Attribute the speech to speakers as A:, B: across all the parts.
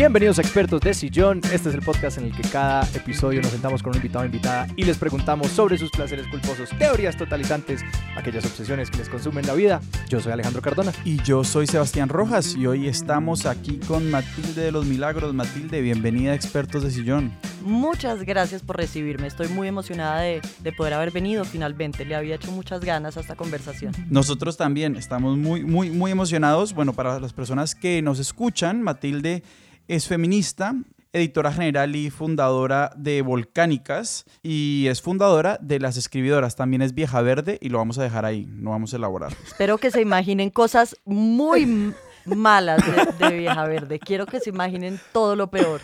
A: Bienvenidos a Expertos de Sillón. Este es el podcast en el que cada episodio nos sentamos con un invitado o invitada y les preguntamos sobre sus placeres culposos, teorías totalizantes, aquellas obsesiones que les consumen la vida. Yo soy Alejandro Cardona.
B: Y yo soy Sebastián Rojas y hoy estamos aquí con Matilde de los Milagros. Matilde, bienvenida a Expertos de Sillón.
C: Muchas gracias por recibirme. Estoy muy emocionada de, de poder haber venido finalmente. Le había hecho muchas ganas a esta conversación.
B: Nosotros también estamos muy, muy, muy emocionados. Bueno, para las personas que nos escuchan, Matilde es feminista, editora general y fundadora de Volcánicas y es fundadora de Las Escribidoras. También es vieja verde y lo vamos a dejar ahí, no vamos a elaborar.
C: Espero que se imaginen cosas muy malas de, de vieja verde. Quiero que se imaginen todo lo peor.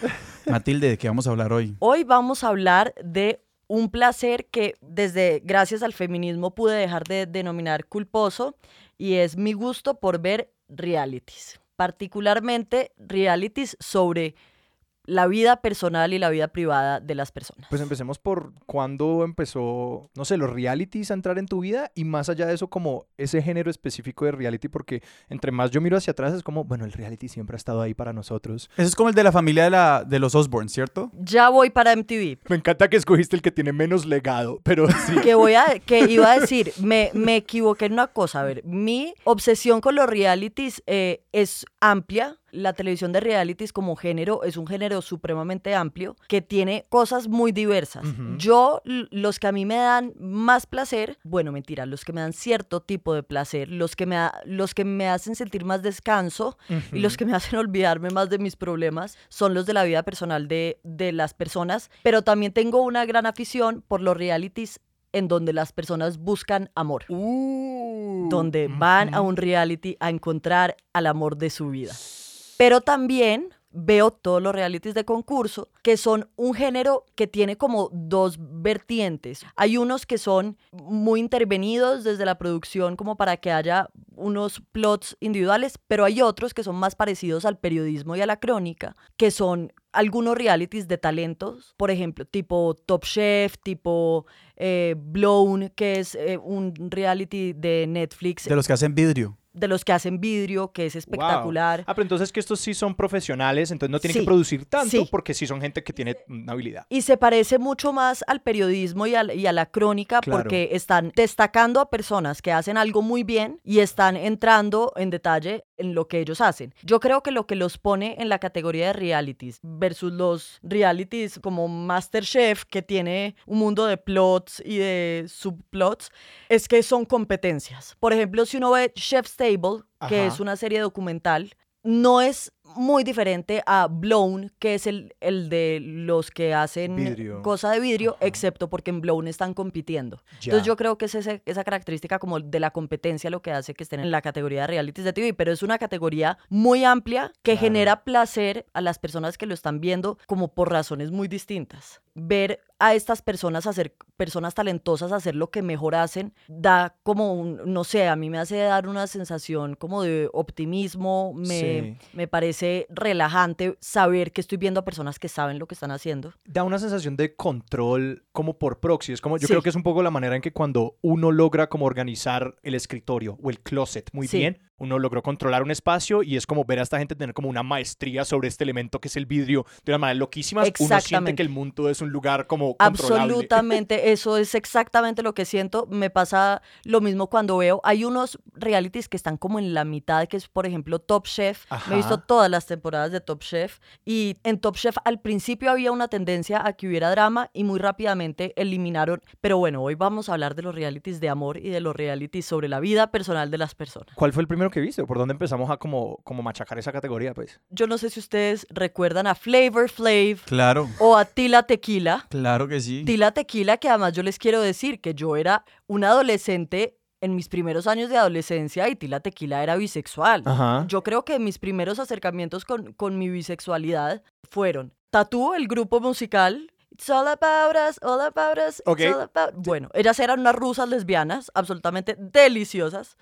B: Matilde, ¿de qué vamos a hablar hoy?
C: Hoy vamos a hablar de un placer que desde gracias al feminismo pude dejar de denominar culposo y es mi gusto por ver realities particularmente realities sobre la vida personal y la vida privada de las personas.
A: Pues empecemos por cuándo empezó, no sé, los realities a entrar en tu vida y más allá de eso como ese género específico de reality porque entre más yo miro hacia atrás es como, bueno, el reality siempre ha estado ahí para nosotros.
B: Ese es como el de la familia de, la, de los Osborne, ¿cierto?
C: Ya voy para MTV.
A: Me encanta que escogiste el que tiene menos legado, pero sí.
C: Que voy a, que iba a decir, me, me equivoqué en una cosa, a ver, mi obsesión con los realities eh, es amplia, la televisión de realities como género es un género supremamente amplio que tiene cosas muy diversas. Yo, los que a mí me dan más placer, bueno, mentira, los que me dan cierto tipo de placer, los que me, ha- los que me hacen sentir más descanso y los que me hacen olvidarme más de mis problemas son los de la vida personal de, de las personas, pero también tengo una gran afición por los realities en donde las personas buscan amor,
A: Uh,
C: donde van a un reality a encontrar al amor de su vida. Pero también veo todos los realities de concurso, que son un género que tiene como dos vertientes. Hay unos que son muy intervenidos desde la producción como para que haya unos plots individuales, pero hay otros que son más parecidos al periodismo y a la crónica, que son algunos realities de talentos, por ejemplo, tipo Top Chef, tipo eh, Blown, que es eh, un reality de Netflix
B: De los que hacen vidrio.
C: De los que hacen vidrio, que es espectacular.
A: Ah, pero entonces que estos sí son profesionales, entonces no tienen
C: Sí,
A: que producir tanto
C: sí.
A: porque sí son gente que tiene una habilidad.
C: Y se parece mucho más al periodismo y, al- y a la crónica
A: Claro.
C: porque están destacando a personas que hacen algo muy bien y están entrando en detalle en lo que ellos hacen. Yo creo que lo que los pone en la categoría de realities versus los realities como Masterchef que tiene un mundo de plots y de subplots es que son competencias. Por ejemplo, si uno ve Chef's Table, que
A: Ajá.
C: es una serie documental, no es muy diferente a Blown, que es el, el de los que hacen
A: Vidrio.
C: cosa de vidrio,
A: Ajá.
C: excepto porque en Blown están compitiendo.
A: Ya.
C: Entonces yo creo que es ese- esa característica como de la competencia lo que hace que estén en la categoría de realities de TV, pero es una categoría muy amplia que
A: Claro.
C: genera placer a las personas que lo están viendo como por razones muy distintas. Ver a estas personas hacer, personas talentosas hacer lo que mejor hacen, da como un, no sé, a mí me hace dar una sensación como de optimismo, me,
A: Sí.
C: me parece relajante saber que estoy viendo a personas que saben lo que están haciendo.
A: da una sensación de control como por proxy. Es como, yo
C: Sí.
A: creo que es un poco la manera en que cuando uno logra como organizar el escritorio o el closet muy
C: Sí.
A: bien, uno logró controlar un espacio y es como ver a esta gente tener como una maestría sobre este elemento que es el vidrio de una manera loquísima. Uno siente que el mundo es un lugar como controlable.
C: Absolutamente, eso es exactamente lo que siento. Me pasa lo mismo cuando veo. Hay unos realities que están como en la mitad, que es por ejemplo Top Chef. Me he visto todas las temporadas de Top Chef y en Top Chef al principio había una tendencia a que hubiera drama y muy rápidamente eliminaron. Pero bueno, hoy vamos a hablar de los realities de amor y de los realities sobre la vida personal de las personas.
A: ¿Cuál fue el primero que viste? ¿O ¿Por dónde empezamos a como, como machacar esa categoría? Pues
C: Yo no sé si ustedes recuerdan a Flavor Flav
B: Claro,
C: o a Tila Tequila.
B: claro que sí.
C: Tila Tequila, que además yo les quiero decir que yo era una adolescente en mis primeros años de adolescencia y Tila Tequila era bisexual.
A: Ajá.
C: Yo creo que mis primeros acercamientos con, con mi bisexualidad fueron Tatú, el grupo musical. It's all about us, all about us, it's
A: Ok.
C: all about... Bueno, ellas eran unas rusas lesbianas absolutamente deliciosas,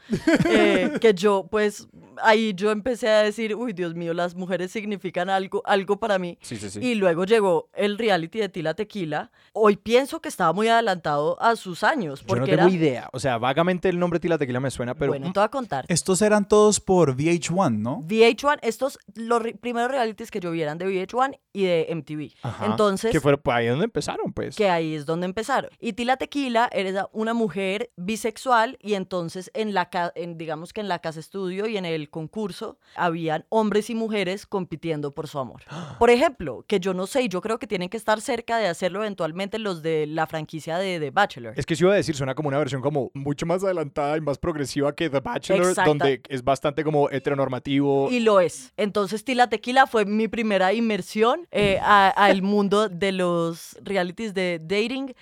C: eh, que yo pues ahí yo empecé a decir, uy, Dios mío, las mujeres significan algo, algo para mí.
A: Sí, sí, sí.
C: Y luego llegó el reality de Tila Tequila. Hoy pienso que estaba muy adelantado a sus años.
A: Yo
C: Porque
A: no tengo
C: era...
A: idea. O sea, vagamente el nombre Tila Tequila me suena, pero.
C: bueno, te voy a contar.
B: Estos eran todos por VH1, ¿no?
C: VH1, estos los ri- primeros realities que yo vi eran de VH1 y de MTV.
A: Ajá.
C: Entonces,
A: Que fue pues, ahí donde empezaron, pues.
C: que ahí es donde empezaron. Y Tila Tequila era una mujer bisexual y entonces en la en, digamos que en la casa estudio y en el concurso habían hombres y mujeres compitiendo por su amor. Por ejemplo, que yo no sé, y yo creo que tienen que estar cerca de hacerlo eventualmente los de la franquicia de The Bachelor.
A: Es que si iba a decir, suena como una versión como mucho más adelantada y más progresiva que The Bachelor,
C: Exacta.
A: donde es bastante como heteronormativo.
C: Y lo es. Entonces, Tila Tequila fue mi primera inmersión eh, al mundo de los realities de dating.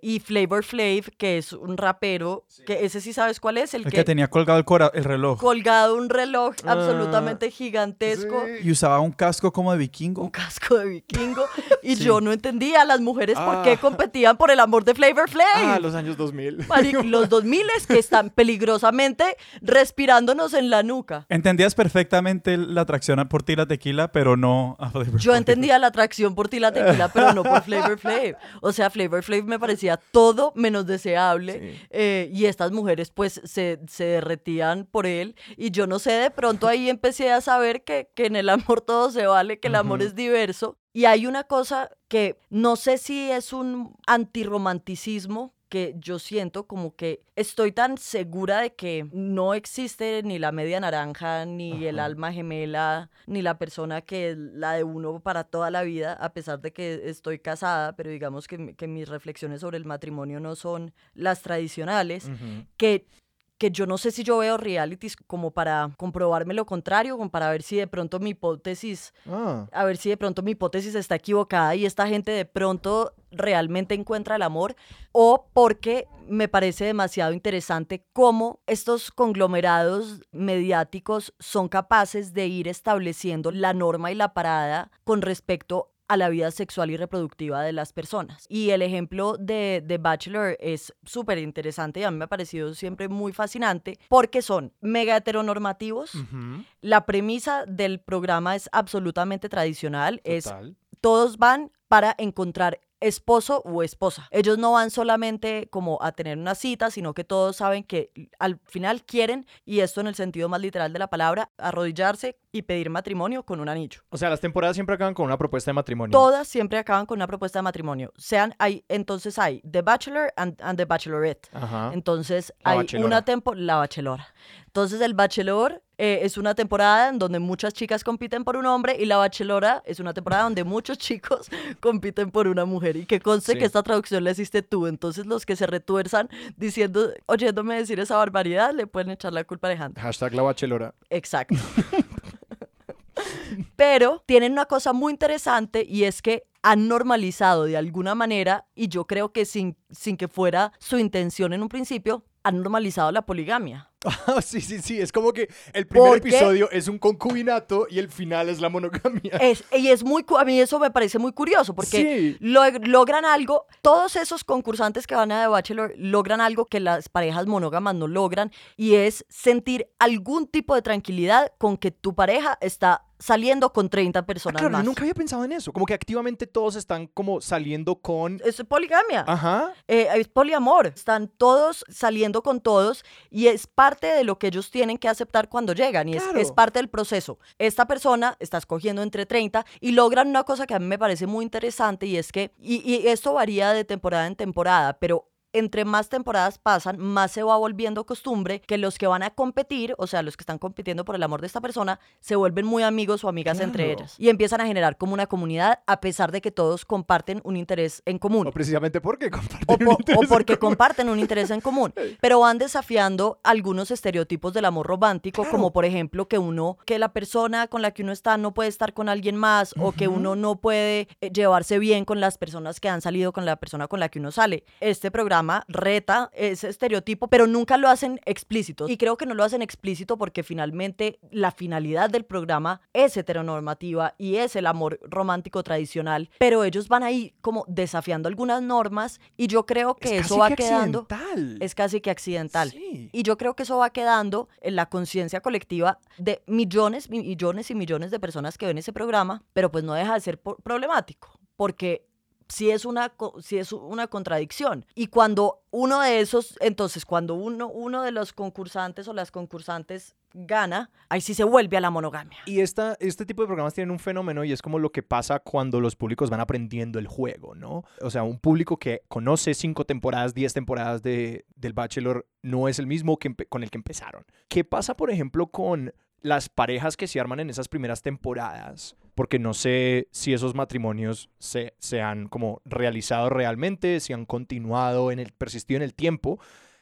C: Y Flavor Flav, que es un rapero, que ese sí sabes cuál es, el,
B: El
C: que,
B: que tenía colgado el, cora- el reloj.
C: colgado un reloj
A: Ah,
C: absolutamente gigantesco.
A: sí.
B: Y usaba un casco como de
C: Un
B: vikingo.
C: casco de vikingo. Y
B: Sí.
C: yo no entendía a las mujeres por qué
A: Ah.
C: competían por el amor de Flavor Flav.
A: Ah, los años 2000.
C: Maric, los 2000 que están peligrosamente respirándonos en la nuca.
B: Entendías perfectamente la atracción a- por ti la tequila, pero no a Flavor
C: Yo entendía la atracción por Tila Tequila, pero no por Flavor Flav. O sea, Flavor Flav me parecía todo menos deseable.
A: Sí.
C: eh, y estas mujeres, pues, se, se derretían por él. Y yo no sé, de pronto ahí empecé a saber que, que en el amor todo se vale, que el amor es diverso. Y hay una cosa que no sé si es un antirromanticismo que yo siento como que estoy tan segura de que no existe ni la media naranja, ni el alma gemela, ni la persona que es la de uno para toda la vida, a pesar de que estoy casada, pero digamos que, que mis reflexiones sobre el matrimonio no son las tradicionales, que que yo no sé si yo veo realities como para comprobarme lo contrario, como para ver si de pronto mi hipótesis
A: Ah.
C: a ver si de pronto mi hipótesis está equivocada y esta gente de pronto realmente encuentra el amor o porque me parece demasiado interesante cómo estos conglomerados mediáticos son capaces de ir estableciendo la norma y la parada con respecto a la vida sexual y reproductiva de las personas. Y el ejemplo de, de Bachelor es súper interesante y a mí me ha parecido siempre muy fascinante porque son mega heteronormativos, la premisa del programa es absolutamente tradicional, es todos van para encontrar esposo o esposa. Ellos no van solamente como a tener una cita, sino que todos saben que al final quieren, y esto en el sentido más literal de la palabra, arrodillarse y pedir matrimonio con un anillo.
A: O sea, las temporadas siempre acaban con una propuesta de matrimonio.
C: Todas siempre acaban con una propuesta de matrimonio. Sean, hay, entonces hay The Bachelor and, and The Bachelorette.
A: Ajá.
C: Entonces
A: La
C: hay
A: bachelora.
C: una temporada, la bachelora. Entonces el bachelor eh, es una temporada en donde muchas chicas compiten por un hombre y la bachelora es una temporada donde muchos chicos compiten por una mujer. Y que conste
A: Sí.
C: que esta traducción la hiciste tú. Entonces los que se retuerzan diciendo, oyéndome decir esa barbaridad, le pueden echar la culpa a Alejandro.
A: Hashtag la bachelora.
C: Exacto. Pero tienen una cosa muy interesante y es que han normalizado de alguna manera, y yo creo que sin, sin que fuera su intención en un principio, han normalizado la poligamia.
A: Ah, sí, sí, sí. Es como que el primer episodio es un concubinato y el final es la monogamia.
C: Es, y es muy, a mí eso me parece muy curioso porque
A: Sí.
C: logran algo, todos esos concursantes que van a The Bachelor logran algo que las parejas monógamas no logran y es sentir algún tipo de tranquilidad con que tu pareja está saliendo con 30
A: Ah,
C: personas
A: claro, yo
C: más.
A: nunca había pensado en eso. Como que activamente todos están como saliendo con.
C: Es poligamia.
A: Ajá.
C: Eh, es poliamor. Están todos saliendo con todos y es parte de lo que ellos tienen que aceptar cuando llegan y es-
A: Claro.
C: es, parte del proceso. Esta persona está escogiendo entre 30 y logran una cosa que a mí me parece muy interesante y es que, y, y esto varía de temporada en temporada, pero entre más temporadas pasan, más se va volviendo costumbre que los que van a competir, o sea, los que están compitiendo por el amor de esta persona, se vuelven muy amigos o amigas entre ellas y empiezan a generar como una comunidad a pesar de que todos comparten un interés en común
A: O precisamente porque comparten
C: o,
A: un
C: po- o
A: interés en
C: porque
A: común.
C: comparten un interés en común, pero van desafiando algunos estereotipos del amor romántico,
A: Claro.
C: como por ejemplo que uno, que la persona con la que uno está no puede estar con alguien más, o que uno no puede eh, llevarse bien con las personas que han salido con la persona con la que uno sale. Este programa programa reta ese estereotipo, pero nunca lo hacen explícito. Y creo que no lo hacen explícito porque finalmente la finalidad del programa es heteronormativa y es el amor romántico tradicional, pero ellos van ahí como desafiando algunas normas y yo creo que
A: Es
C: eso va
A: que
C: quedando
A: accidental.
C: es casi que accidental.
A: Sí.
C: Y yo creo que eso va quedando en la conciencia colectiva de millones, millones y millones de personas que ven ese programa, pero pues no deja de ser problemático, porque sí es una, sí es una contradicción. Y cuando uno de esos, entonces cuando uno, uno de los concursantes o las concursantes gana, ahí sí se vuelve a la monogamia.
A: Y esta, este tipo de programas tienen un fenómeno y es como lo que pasa cuando los públicos van aprendiendo el juego, ¿no? O sea, un público que conoce cinco temporadas, diez temporadas de, del Bachelor no es el mismo que con el que empezaron. ¿Qué pasa, por ejemplo, con las parejas que se arman en esas primeras temporadas? Porque no sé si esos matrimonios se, se han como realizado realmente, si han continuado en el, persistido en el tiempo.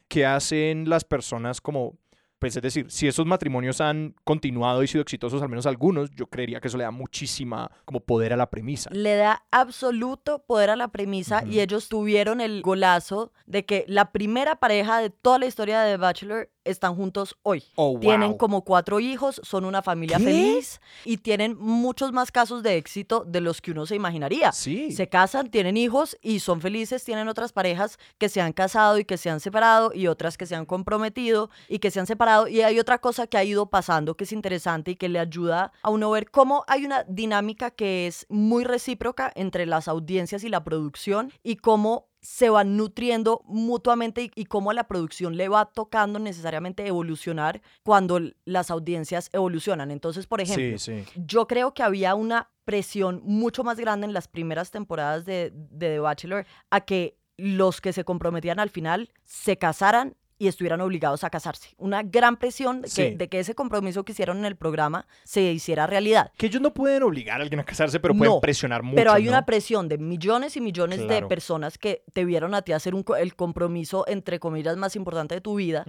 A: ¿Qué hacen las personas como pues es decir, si esos matrimonios han continuado y sido exitosos, al menos algunos, yo creería que eso le da muchísima como poder a la premisa.
C: Le da absoluto poder a la premisa y ellos tuvieron el golazo de que la primera pareja de toda la historia de The Bachelor están juntos hoy.
A: Oh,
C: Tienen como cuatro hijos, son una familia
A: ¿Qué?
C: feliz y tienen muchos más casos de éxito de los que uno se imaginaría.
A: Sí.
C: Se casan, tienen hijos y son felices, tienen otras parejas que se han casado y que se han separado y otras que se han comprometido y que se han separado. Y hay otra cosa que ha ido pasando que es interesante y que le ayuda a uno ver cómo hay una dinámica que es muy recíproca entre las audiencias y la producción y cómo se van nutriendo mutuamente y, y cómo a la producción le va tocando necesariamente evolucionar cuando las audiencias evolucionan. Entonces, por ejemplo,
A: sí, sí.
C: yo creo que había una presión mucho más grande en las primeras temporadas de, de The Bachelor a que los que se comprometían al final se casaran y estuvieran obligados a casarse. Una gran presión de que,
A: Sí.
C: de que ese compromiso que hicieron en el programa se hiciera realidad.
A: Que ellos no pueden obligar a alguien a casarse, pero pueden
C: No,
A: presionar mucho.
C: Pero hay
A: ¿no?
C: una presión de millones y millones
A: Claro.
C: de personas que te vieron a ti hacer un el compromiso, entre comillas, más importante de tu vida.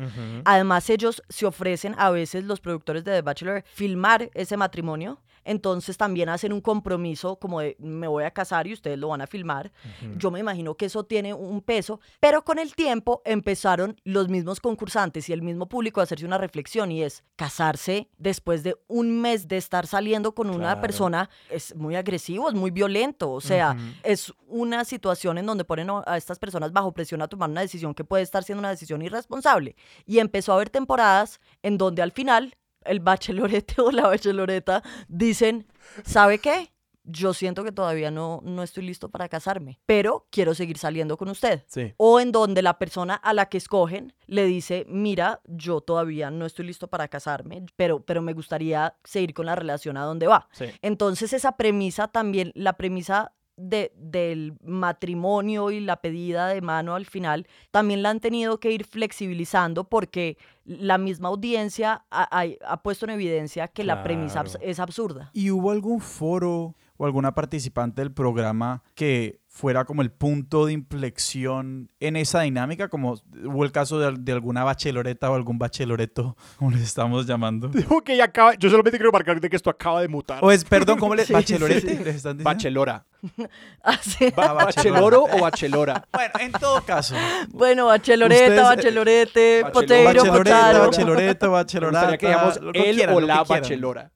C: Además, ellos se ofrecen a veces, los productores de The Bachelor, filmar ese matrimonio. Entonces también hacen un compromiso como de me voy a casar y ustedes lo van a filmar. Yo me imagino que eso tiene un peso, pero con el tiempo empezaron los mismos concursantes y el mismo público a hacerse una reflexión y es casarse después de un mes de estar saliendo con una
A: Claro.
C: persona es muy agresivo, es muy violento, o sea, es una situación en donde ponen a estas personas bajo presión a tomar una decisión que puede estar siendo una decisión irresponsable. Y empezó a haber temporadas en donde al final el bachelorete o la bacheloreta dicen, ¿sabe qué? Yo siento que todavía no, no estoy listo para casarme, pero quiero seguir saliendo con usted.
A: Sí.
C: O en donde la persona a la que escogen le dice, mira, yo todavía no estoy listo para casarme, pero, pero me gustaría seguir con la relación a donde va.
A: Sí.
C: Entonces esa premisa también, la premisa de, del matrimonio y la pedida de mano al final, también la han tenido que ir flexibilizando porque la misma audiencia ha, ha- ha puesto en evidencia que la premisa es absurda.
B: ¿Y hubo algún foro o alguna participante del programa que fuera como el punto de inflexión en esa dinámica? Como hubo el caso de, de alguna bacheloreta o algún bacheloreto, como les estamos llamando.
A: Dijo que ya acaba. Yo solamente quiero marcar de que esto acaba de mutar.
B: O es, perdón, ¿cómo le
C: Sí,
B: bachelorete
C: sí, sí.
B: les están diciendo?
A: Bachelora. Ba-
B: bachelora.
A: ¿Bacheloro o bachelora?
B: Bueno, en todo caso.
C: bueno, bacheloreta,
B: Ustedes, eh,
C: bachelorete,
A: bachelor-
C: potato,
B: Bacheloreta, bacheloreta,
A: Me
B: bachelorata.
A: que digamos él
B: quieran,
A: o la bachelora.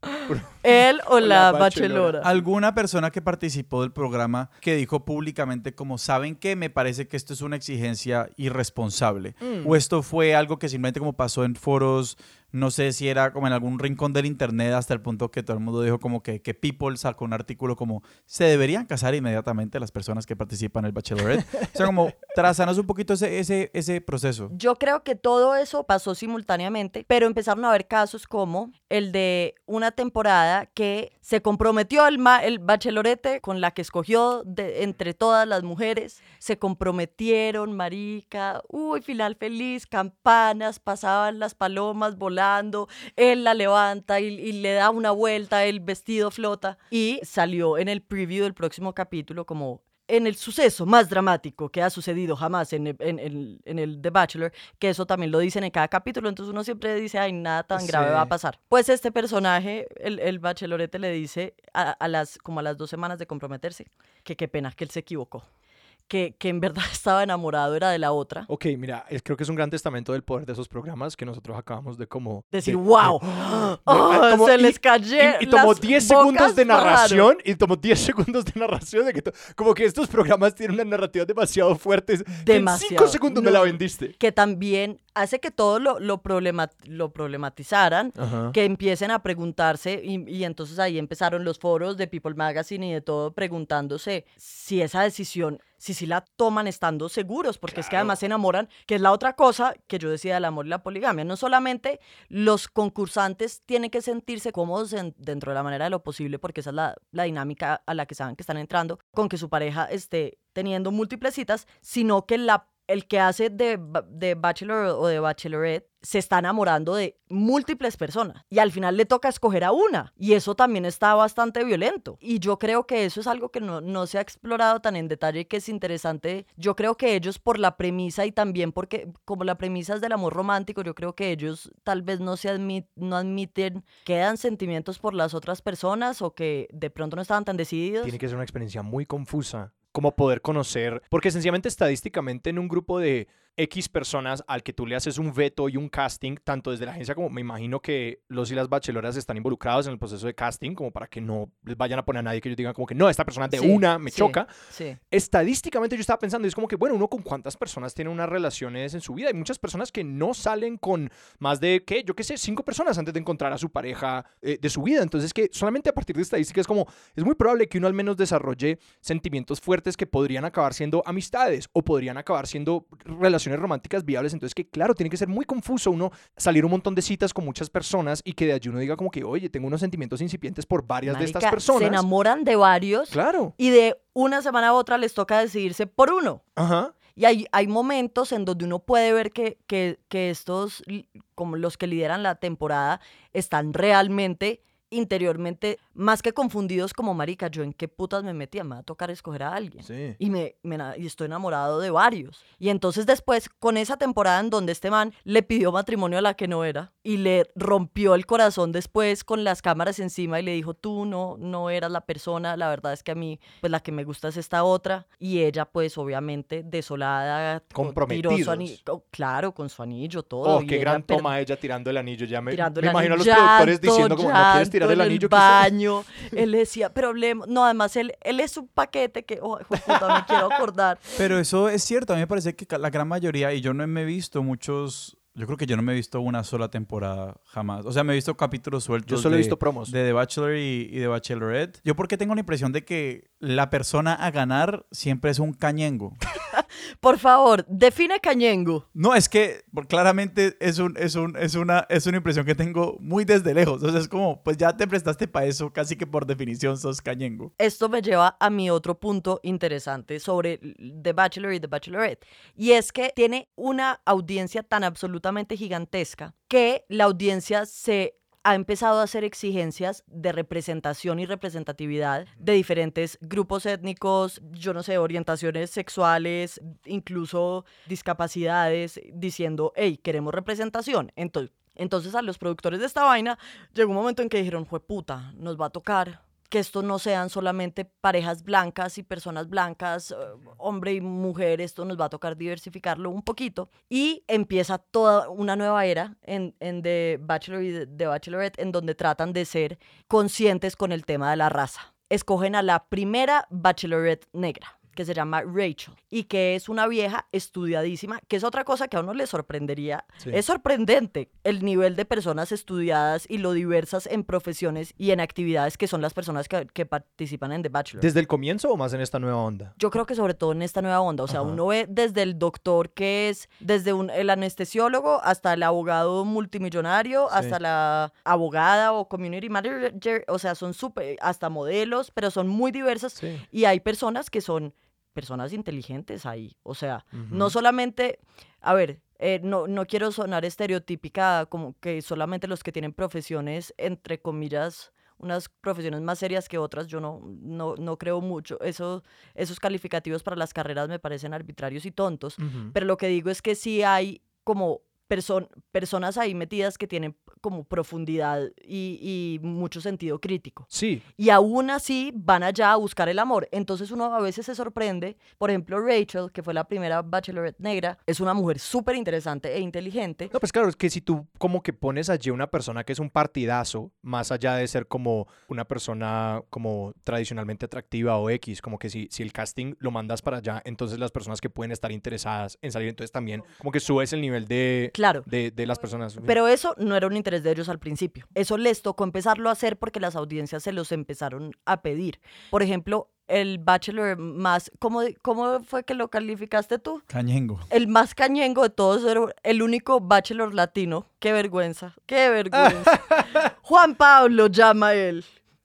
C: él o
A: o
C: la
A: la
C: bachelora.
A: bachelora.
B: Alguna persona que participó del programa que dijo públicamente como saben que me parece que esto es una exigencia irresponsable
C: Mm.
B: o esto fue algo que simplemente como pasó en foros no sé si era como en algún rincón del internet hasta el punto que todo el mundo dijo como que, que People sacó un artículo como se deberían casar inmediatamente las personas que participan en el Bachelorette. o sea, como trazanos un poquito ese, ese, ese proceso.
C: Yo creo que todo eso pasó simultáneamente, pero empezaron a haber casos como el de una temporada que se comprometió el, ma- el bachelorete con la que escogió de, entre todas las mujeres, se comprometieron, marica, uy, final feliz, campanas, pasaban las palomas volando, él la levanta y, y le da una vuelta, el vestido flota. Y salió en el preview del próximo capítulo como en el suceso más dramático que ha sucedido jamás en, el- en el- en el The Bachelor, que eso también lo dicen en cada capítulo, entonces uno siempre dice, ay, nada tan grave
B: Sí.
C: va a pasar. Pues este personaje, el, el bachelorete le dice a, a las, como a las dos semanas de comprometerse, que qué pena que él se equivocó, que, que en verdad estaba enamorado era de la otra.
A: Ok, mira, es- creo que es un gran testamento del poder de esos programas que nosotros acabamos de como...
C: Decir,
A: de-
C: wow,
A: de-
C: oh,
A: como-
C: se
A: y-
C: les cayó.
A: Y, y tomó 10 segundos de narración, y tomó 10 segundos de narración, de que to- como que estos programas tienen unas narrativas demasiado fuertes. que En 5
C: Demasiado.
A: segundos me la vendiste.
C: Que también hace que todo lo, lo, problema- lo problematizaran.
A: Ajá.
C: que empiecen a preguntarse y, y entonces ahí empezaron los foros de People Magazine y de todo preguntándose si esa decisión, si sí la toman estando seguros, porque es que además se enamoran, que es la otra cosa que yo decía del amor y la poligamia. No solamente los concursantes tienen que sentirse cómodos en- dentro de la manera de lo posible, porque esa es la, la dinámica a la que saben que están entrando, con que su pareja esté teniendo múltiples citas, sino que la el que hace de, de bachelor o de bachelorette se está enamorando de múltiples personas y al final le toca escoger a una y eso también está bastante violento y yo creo que eso es algo que no, no se ha explorado tan en detalle que es interesante yo creo que ellos por la premisa y también porque como la premisa es del amor romántico yo creo que ellos tal vez no se admit, no admiten que dan sentimientos por las otras personas o que de pronto no estaban tan decididos
A: Tiene que ser una experiencia muy confusa. Como poder conocer, porque sencillamente estadísticamente en un grupo de X personas al que tú le haces un veto y un casting, tanto desde la agencia como me imagino que los y las bacheloras están involucrados en el proceso de casting, como para que no les vayan a poner a nadie que ellos digan como que no, esta persona de
C: Sí,
A: una me
C: sí.
A: choca.
C: sí
A: Estadísticamente yo estaba pensando, y es como que, bueno, uno con cuántas personas tiene unas relaciones en su vida. Hay muchas personas que no salen con más de, ¿qué? Yo qué sé, cinco personas antes de encontrar a su pareja eh, de su vida. Entonces, que solamente a partir de estadísticas, como, es muy probable que uno al menos desarrolle sentimientos fuertes que podrían acabar siendo amistades o podrían acabar siendo relaciones románticas viables. Entonces, que claro, tiene que ser muy confuso uno salir un montón de citas con muchas personas y que de allí uno diga como que, oye, tengo unos sentimientos incipientes por varias de estas personas.
C: se enamoran de varios
A: Claro.
C: y de una semana a otra les toca decidirse por uno.
A: Ajá.
C: Y hay, hay momentos en donde uno puede ver que, que, que estos, como los que lideran la temporada, están realmente interiormente más que confundidos como marica, yo en qué putas me metía, me va a tocar escoger a alguien.
A: Sí.
C: Y, me, y estoy enamorado de varios. Y entonces después, con esa temporada en donde este man le pidió matrimonio a la que no era y le rompió el corazón después con las cámaras encima y le dijo, tú no, no eras la persona, la verdad es que a mí, pues la que me gusta es esta otra. Y ella, pues obviamente, desolada, con- tiró su ani-
A: Comprometidos.
C: co- claro, con su anillo, todo.
A: Oh, qué gran toma ella tirando el anillo. Ya me, me imagino a los productores diciendo como, ¿no quieres tirar el anillo?
C: el
A: ¿Qué hizo?"
C: baño. Él decía, pero hablemos. No, además, él, él es un paquete que, oh, puta, me quiero acordar.
B: Pero eso es cierto, a mí me parece que la gran mayoría, y yo no me he visto muchos, yo creo que yo no me he visto una sola temporada jamás. O sea, me he visto capítulos sueltos
A: Yo solo he visto promos.
B: de The Bachelor y, y The Bachelorette. Yo porque tengo la impresión de que la persona a ganar siempre es un cañengo.
C: Por favor, define cañengo.
B: No, es que claramente es, un, es, un, es, una, es una impresión que tengo muy desde lejos. O sea, es como, pues ya te prestaste para eso, casi que por definición sos cañengo.
C: Esto me lleva a mi otro punto interesante sobre The Bachelor y The Bachelorette. Y es que tiene una audiencia tan absolutamente gigantesca que la audiencia se ha empezado a hacer exigencias de representación y representatividad de diferentes grupos étnicos, yo no sé, orientaciones sexuales, incluso discapacidades, diciendo, hey, queremos representación. Entonces, entonces a los productores de esta vaina llegó un momento en que dijeron, fue puta, nos va a tocar que esto no sean solamente parejas blancas y personas blancas, eh, hombre y mujer, esto nos va a tocar diversificarlo un poquito. Y empieza toda una nueva era en, en The Bachelor y The Bachelorette, en donde tratan de ser conscientes con el tema de la raza. Escogen a la primera Bachelorette negra que se llama Rachel y que es una vieja estudiadísima, que es otra cosa que a uno le sorprendería.
A: Sí.
C: Es sorprendente el nivel de personas estudiadas y lo diversas en profesiones y en actividades que son las personas que, que participan en The Bachelor.
A: ¿Desde el comienzo o más en esta nueva onda?
C: Yo creo que sobre todo en esta nueva onda, o sea,
A: Ajá.
C: uno ve desde el doctor que es, desde un, el anestesiólogo hasta el abogado multimillonario,
A: Sí.
C: hasta la abogada o community manager, o sea, son súper, hasta modelos, pero son muy diversas
A: Sí.
C: y hay personas que son personas inteligentes ahí, o sea, no solamente, a ver, eh, no, no quiero sonar estereotípica como que solamente los que tienen profesiones, entre comillas, unas profesiones más serias que otras, yo no, no, no creo mucho. Eso, esos calificativos para las carreras me parecen arbitrarios y tontos. Pero lo que digo es que sí hay como person- personas ahí metidas que tienen como profundidad y, y mucho sentido crítico.
A: Sí,
C: Y aún así van allá a buscar el amor. Entonces uno a veces se sorprende. Por ejemplo, Rachel, que fue la primera bachelorette negra, es una mujer súper interesante e inteligente.
A: No, pues claro, es que si tú como que pones allí una persona que es un partidazo, más allá de ser como una persona como tradicionalmente atractiva o X, como que si, si el casting lo mandas para allá, entonces las personas que pueden estar interesadas en salir, entonces también como que subes el nivel de,
C: Claro.
A: De, de las personas.
C: Pero eso no era un interés de ellos al principio. Eso les tocó empezarlo a hacer porque las audiencias se los empezaron a pedir. Por ejemplo, el bachelor más, ¿cómo, cómo fue que lo calificaste tú?
B: Cañengo.
C: El más cañengo de todos, era el único bachelor latino. Qué vergüenza, qué vergüenza. Juan Pablo llama él.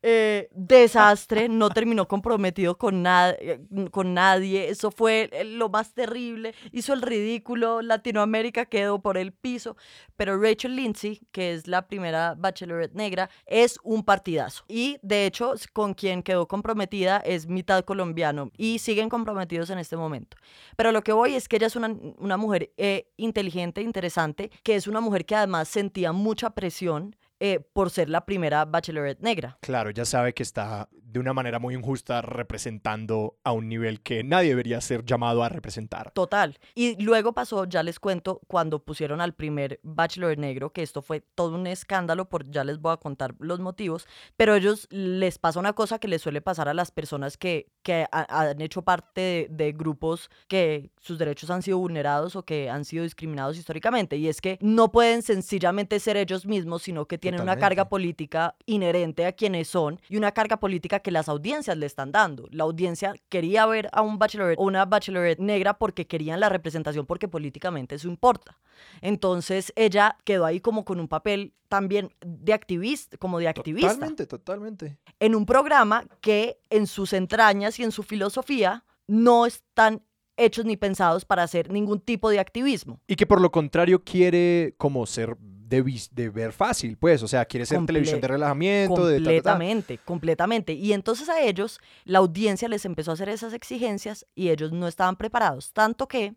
C: Eh, desastre, no terminó comprometido con, nada, eh, con nadie, eso fue eh, lo más terrible, hizo el ridículo, Latinoamérica quedó por el piso, pero Rachel Lindsay, que es la primera bachelorette negra, es un partidazo. Y de hecho, con quien quedó comprometida es mitad colombiano. Y siguen comprometidos en este momento. Pero lo que voy es que ella es una, mujer inteligente, interesante, que es una mujer que además sentía mucha presión eh, por ser la primera bachelorette negra.
A: Claro, ya sabe que está de una manera muy injusta representando a un nivel que nadie debería ser llamado a representar.
C: Total. Y luego pasó, ya les cuento, cuando pusieron al primer Bachelor negro, que esto fue todo un escándalo, por, ya les voy a contar los motivos, pero a ellos les pasa una cosa que les suele pasar a las personas que, que ha- han hecho parte de, de grupos que sus derechos han sido vulnerados o que han sido discriminados históricamente, y es que no pueden sencillamente ser ellos mismos, sino que tienen una carga
A: Totalmente.
C: política inherente a quienes son y una carga política que las audiencias le están dando. La audiencia quería ver a un bachelorette o una bachelorette negra porque querían la representación porque políticamente eso importa. Entonces ella quedó ahí como con un papel también de activista, como de activista,
A: Totalmente, totalmente.
C: en un programa que en sus entrañas y en su filosofía no están hechos ni pensados para hacer ningún tipo de activismo.
A: Y que por lo contrario quiere como ser de, de ver fácil, pues, o sea, quiere ser
C: Comple-
A: televisión de relajamiento, de ta, ta, ta.
C: Completamente, completamente. Y entonces a ellos, la audiencia les empezó a hacer esas exigencias y ellos no estaban preparados. Tanto que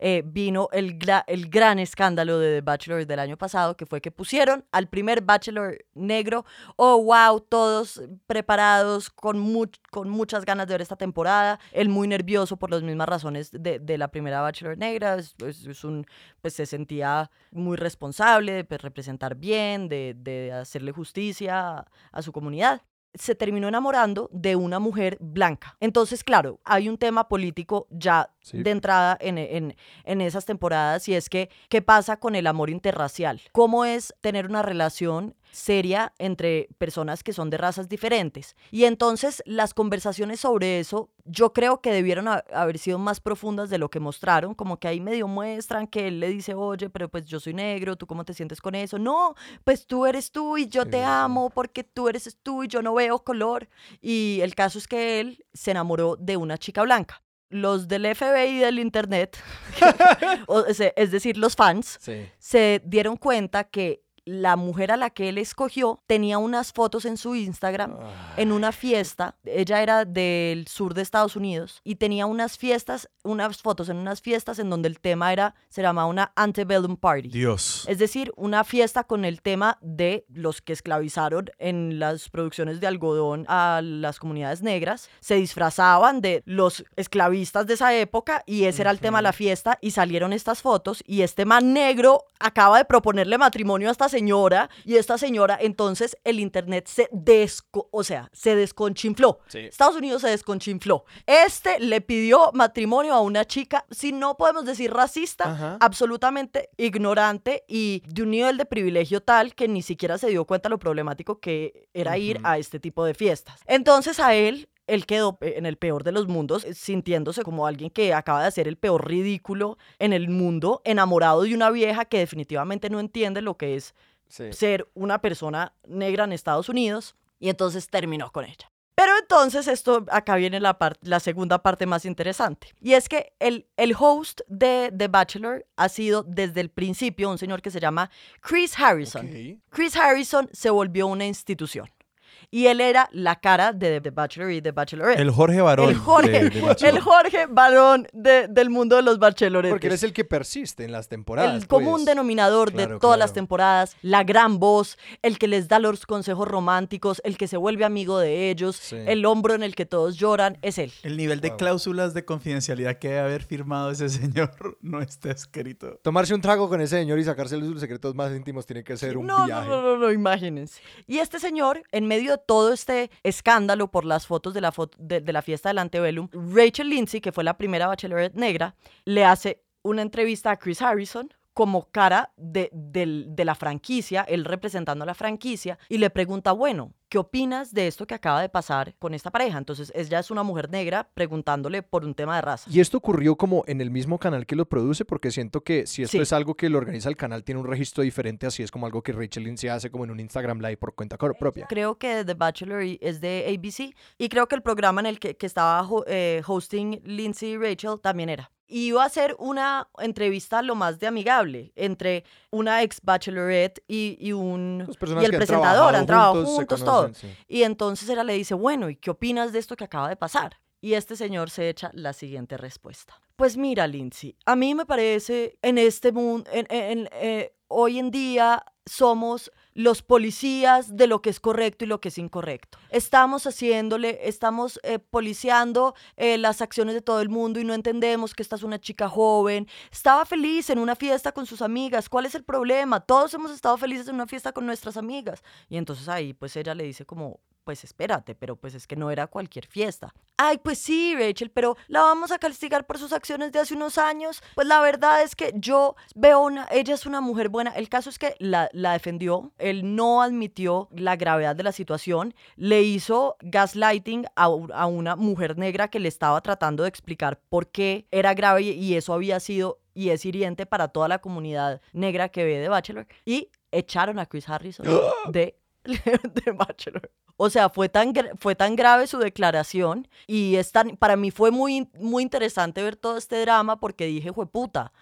C: eh, vino el, el gran escándalo de The Bachelor del año pasado, que fue que pusieron al primer Bachelor negro. Oh, wow, todos preparados, con, con muchas ganas de ver esta temporada. Él muy nervioso por las mismas razones de, de la primera Bachelor negra. Es, es- es un, pues se sentía muy responsable de pues, representar bien, de, de hacerle justicia a su comunidad. Se terminó enamorando de una mujer blanca. Entonces, claro, hay un tema político ya
A: Sí.
C: de entrada en, en, en esas temporadas y es que, ¿qué pasa con el amor interracial? ¿Cómo es tener una relación seria entre personas que son de razas diferentes? Y entonces las conversaciones sobre eso yo creo que debieron ha- haber sido más profundas de lo que mostraron, como que ahí medio muestran que él le dice, oye, pero pues yo soy negro, ¿tú cómo te sientes con eso? No, pues tú eres tú y yo
A: Sí,
C: te amo porque tú eres tú y yo no veo color. Y el caso es que él se enamoró de una chica blanca. Los del FBI y del Internet, es decir, los fans,
A: Sí.
C: se dieron cuenta que la mujer a la que él escogió tenía unas fotos en su Instagram en una fiesta. Ella era del sur de Estados Unidos y tenía unas fiestas, unas fotos en unas fiestas en donde el tema era, se llamaba una antebellum party.
B: Dios.
C: Es decir, una fiesta con el tema de los que esclavizaron en las producciones de algodón a las comunidades negras. Se disfrazaban de los esclavistas de esa época y ese era el tema de la fiesta y salieron estas fotos y este man negro acaba de proponerle matrimonio a esta señora y esta señora entonces el internet se desco, o sea, se desconchinfló.
A: Sí.
C: Estados Unidos se desconchinfló. Este le pidió matrimonio a una chica, si no podemos decir racista,
A: Ajá.
C: absolutamente ignorante y de un nivel de privilegio tal que ni siquiera se dio cuenta lo problemático que era ir a este tipo de fiestas. Entonces a él él quedó en el peor de los mundos, eh, sintiéndose como alguien que acaba de hacer el peor ridículo en el mundo, enamorado de una vieja que definitivamente no entiende lo que es
A: Sí.
C: ser una persona negra en Estados Unidos y entonces terminó con ella. Pero entonces esto, acá viene la, la segunda parte más interesante. Y es que el, el host de The Bachelor ha sido desde el principio un señor que se llama Chris Harrison. Chris Harrison se volvió una institución. Y él era la cara de The Bachelor y The Bachelorette.
B: El Jorge Barón.
C: El Jorge, el Jorge Barón de- del mundo de los bacheloretes.
A: Porque eres el que persiste en las temporadas.
C: el común
A: pues.
C: denominador de
A: Claro,
C: todas las
A: claro.
C: temporadas, la gran voz, el que les da los consejos románticos, el que se vuelve amigo de ellos,
A: Sí.
C: el hombro en el que todos lloran, es él.
B: El nivel de
A: Wow.
B: cláusulas de confidencialidad que debe haber firmado ese señor no está escrito.
A: Tomarse un trago con ese señor y sacarse los secretos más íntimos tiene que ser un
C: no,
A: viaje.
C: no, no, no, no, imagínense. Y este señor, en medio todo este escándalo por las fotos de la, fo- de, de la fiesta del Antebellum, Rachel Lindsay, que fue la primera bachelorette negra, le hace una entrevista a Chris Harrison como cara de, de la franquicia, él representando a la franquicia, y le pregunta, bueno, ¿qué opinas de esto que acaba de pasar con esta pareja? Entonces, ella es una mujer negra preguntándole por un tema de raza.
A: Y esto ocurrió como en el mismo canal que lo produce, porque siento que si esto
C: Sí.
A: es algo que lo organiza el canal, tiene un registro diferente, así es como algo que Rachel Lindsay hace como en un Instagram Live por cuenta propia.
C: Creo que The Bachelor es de ABC y creo que el programa en el que, que estaba eh, hosting Lindsay y Rachel también era. Y iba a ser una entrevista lo más de amigable entre una ex bachelorette y, y un
A: personajes
C: y el presentador, han trabajado
A: juntos,
C: todo.
A: sí.
C: Y entonces ella le dice, bueno, ¿y qué opinas de esto que acaba de pasar? Y este señor se echa la siguiente respuesta. Pues mira, Lindsay, a mí me parece en este mundo, en, en- eh, hoy en día somos los policías de lo que es correcto y lo que es incorrecto. Estamos haciéndole, estamos eh, policiando eh, las acciones de todo el mundo y no entendemos que esta es una chica joven. Estaba feliz en una fiesta con sus amigas. ¿Cuál es el problema? Todos hemos estado felices en una fiesta con nuestras amigas. Y entonces ahí pues ella le dice como, pues espérate, pero pues es que no era cualquier fiesta. Ay, pues sí, Rachel, pero la vamos a castigar por sus acciones de hace unos años. Pues la verdad es que yo veo una, ella es una mujer buena. El caso es que la, la defendió, él no admitió la gravedad de la situación, le hizo gaslighting a, a una mujer negra que le estaba tratando de explicar por qué era grave y, y eso había sido y es hiriente para toda la comunidad negra que ve de Bachelor. Y echaron a Chris Harrison de, O sea, fue tan, fue tan grave su declaración y es tan- para mí fue muy, muy interesante ver todo este drama porque dije, fue puta,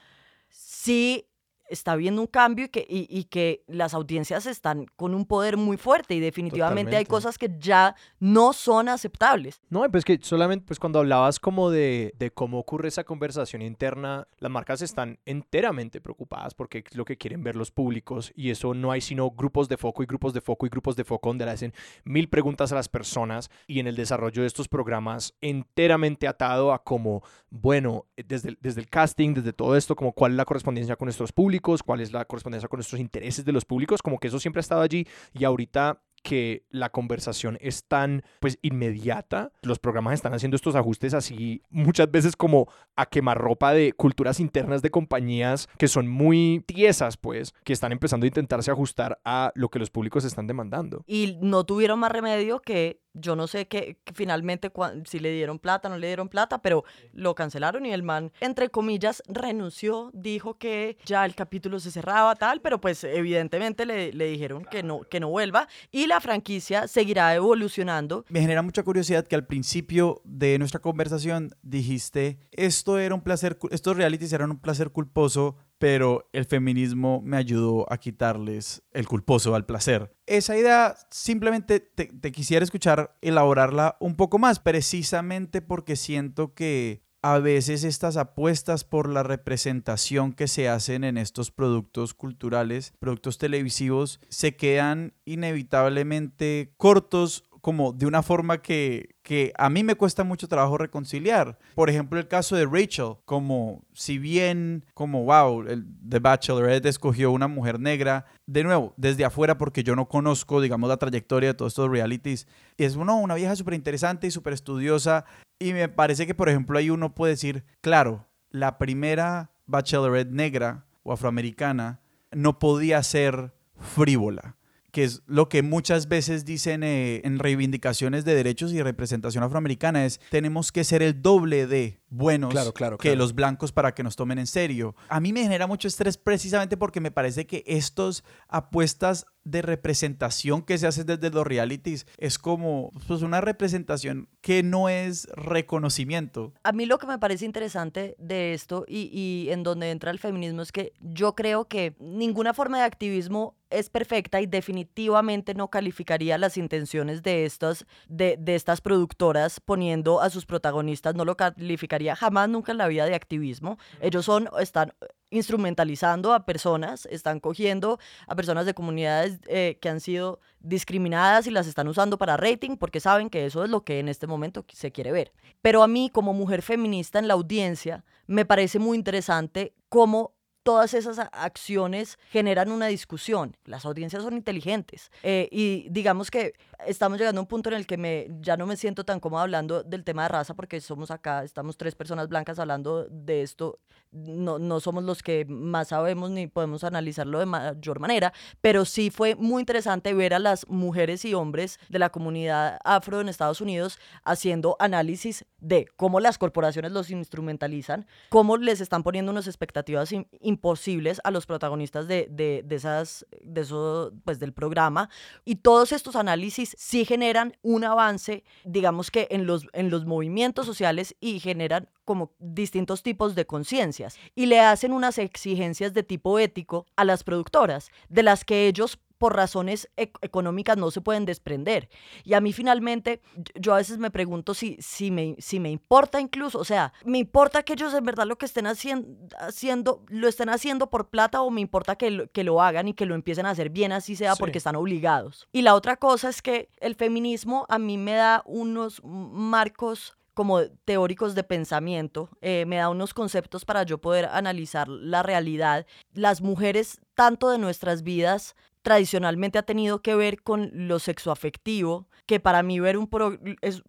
C: sí está habiendo un cambio y que, y, y que las audiencias están con un poder muy fuerte y definitivamente hay
A: Totalmente.
C: cosas que ya no son aceptables.
A: No, pues que solamente pues cuando hablabas como de, de cómo ocurre esa conversación interna, las marcas están enteramente preocupadas porque es lo que quieren ver los públicos y eso no hay sino grupos de foco y grupos de foco y grupos de foco donde le hacen mil preguntas a las personas y en el desarrollo de estos programas enteramente atado a como, bueno, desde, el- desde el casting, desde todo esto, como cuál es la correspondencia con nuestros públicos, cuál es la correspondencia con nuestros intereses de los públicos, como que eso siempre ha estado allí y ahorita que la conversación es tan pues inmediata, los programas están haciendo estos ajustes así muchas veces como a quemarropa de culturas internas de compañías que son muy tiesas pues, que están empezando a intentarse ajustar a lo que los públicos están demandando.
C: Y no tuvieron más remedio que, yo no sé qué, finalmente si le dieron plata, no le dieron plata, pero lo cancelaron y el man, entre comillas, renunció, dijo que ya el capítulo se cerraba, tal, pero pues evidentemente le, le dijeron que no, que no vuelva y la franquicia seguirá evolucionando.
B: Me genera mucha curiosidad que al principio de nuestra conversación dijiste, esto era un placer, estos realities eran un placer culposo, pero el feminismo me ayudó a quitarles el culposo al placer. Esa idea simplemente te, te quisiera escuchar elaborarla un poco más, precisamente porque siento que a veces estas apuestas por la representación que se hacen en estos productos culturales, productos televisivos, se quedan inevitablemente cortos como de una forma que, que a mí me cuesta mucho trabajo reconciliar. Por ejemplo, el caso de Rachel, como si bien, como wow, el, The Bachelorette escogió una mujer negra, de nuevo, desde afuera porque yo no conozco, digamos, la trayectoria de todos estos realities, es uno, una vieja súper interesante y súper estudiosa y me parece que, por ejemplo, ahí uno puede decir, claro, la primera Bachelorette negra o afroamericana no podía ser frívola que es lo que muchas veces dicen eh, en reivindicaciones de derechos y representación afroamericana, es tenemos que ser el doble de buenos
A: Claro, claro,
B: que
A: claro.
B: los blancos para que nos tomen en serio. A mí me genera mucho estrés precisamente porque me parece que estos apuestas de representación que se hace desde los realities es como pues, una representación que no es reconocimiento.
C: A mí lo que me parece interesante de esto y, y en donde entra el feminismo es que yo creo que ninguna forma de activismo es perfecta y definitivamente no calificaría las intenciones de estas, de, de, estas productoras poniendo a sus protagonistas, no lo calificaría jamás nunca en la vida de activismo. Ellos son, están instrumentalizando a personas, están cogiendo a personas de comunidades eh, que han sido discriminadas y las están usando para rating porque saben que eso es lo que en este momento se quiere ver. Pero a mí como mujer feminista en la audiencia me parece muy interesante cómo todas esas acciones generan una discusión. Las audiencias son inteligentes. Eh, y digamos que estamos llegando a un punto en el que me, ya no me siento tan cómoda hablando del tema de raza porque somos acá, estamos tres personas blancas hablando de esto. No, no somos los que más sabemos ni podemos analizarlo de mayor manera, pero sí fue muy interesante ver a las mujeres y hombres de la comunidad afro en Estados Unidos haciendo análisis de cómo las corporaciones los instrumentalizan, cómo les están poniendo unas expectativas imposibles a los protagonistas de, de, de, esas, de eso, pues del programa. Y todos estos análisis sí generan un avance, digamos que en los, en los movimientos sociales y generan como distintos tipos de conciencias y le hacen unas exigencias de tipo ético a las productoras, de las que ellos por razones económicas no se pueden desprender. Y a mí finalmente, yo a veces me pregunto si, si, me, si me importa incluso, o sea, me importa que ellos en verdad lo que estén haciendo, haciendo lo estén haciendo por plata o me importa que lo, que lo hagan y que lo empiecen a hacer bien así sea porque están obligados. Y la otra cosa es que el feminismo a mí me da unos marcos como teóricos de pensamiento, eh, me da unos conceptos para yo poder analizar la realidad. Las mujeres, tanto de nuestras vidas, tradicionalmente ha tenido que ver con lo sexoafectivo, que para mí ver un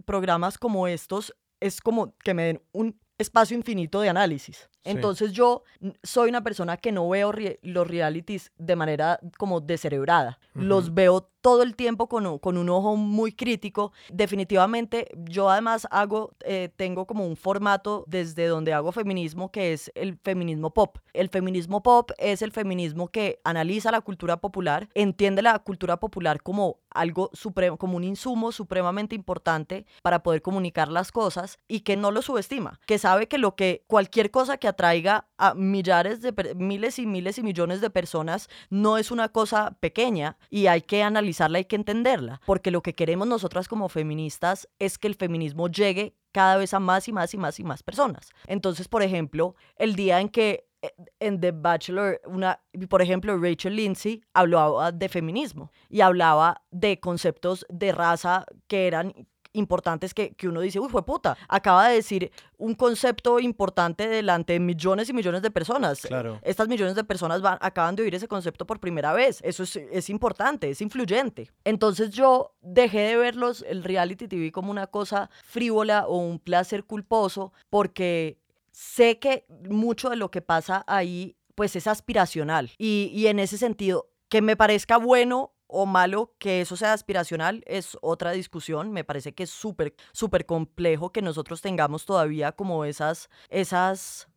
C: programas como estos es como que me den un espacio infinito de análisis. Entonces yo soy una persona que no veo los realities de manera como descerebrada. Los veo todo el tiempo con, con, un ojo muy crítico. Definitivamente yo además hago, eh, tengo como un formato desde donde hago feminismo que es el feminismo pop. El feminismo pop es el feminismo que analiza la cultura popular, entiende la cultura popular como algo supremo, como un insumo supremamente importante para poder comunicar las cosas y que no lo subestima, que sabe que lo que cualquier cosa que atraiga a millares de miles y miles y millones de personas no es una cosa pequeña y hay que analizarla, hay que entenderla, porque lo que queremos nosotras como feministas es que el feminismo llegue cada vez a más y más y más y más personas. Entonces, por ejemplo, el día en que eh, en The Bachelor, una, por ejemplo, Rachel Lindsay hablaba de feminismo y hablaba de conceptos de raza que eran importantes que, que uno dice, uy, fue puta, acaba de decir un concepto importante delante de millones y millones de personas.
A: Claro.
C: Estas millones de personas van, acaban de oír ese concepto por primera vez. Eso es, es importante, es influyente. Entonces yo dejé de verlos, el reality TV, como una cosa frívola o un placer culposo, porque sé que mucho de lo que pasa ahí pues es aspiracional y, y en ese sentido que me parezca bueno o malo que eso sea aspiracional es otra discusión. Me parece que es súper, súper complejo que nosotros tengamos todavía como esas, esas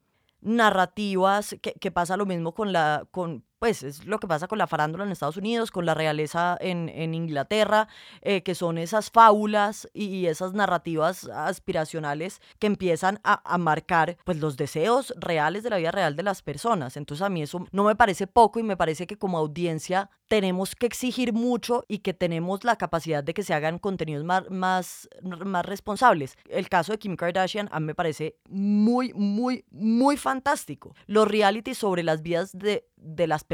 C: narrativas, que, pasa lo mismo con la, con, pues es lo que pasa con la farándula en Estados Unidos, con la realeza en, en Inglaterra, eh, que son esas fábulas y, esas narrativas aspiracionales que empiezan a, a, marcar pues los deseos reales de la vida real de las personas. Entonces a mí eso no me parece poco y me parece que como audiencia tenemos que exigir mucho y que tenemos la capacidad de que se hagan contenidos más, más, más responsables. El caso de Kim Kardashian a mí me parece muy, muy, muy fantástico. Los realities sobre las vidas de, de las personas,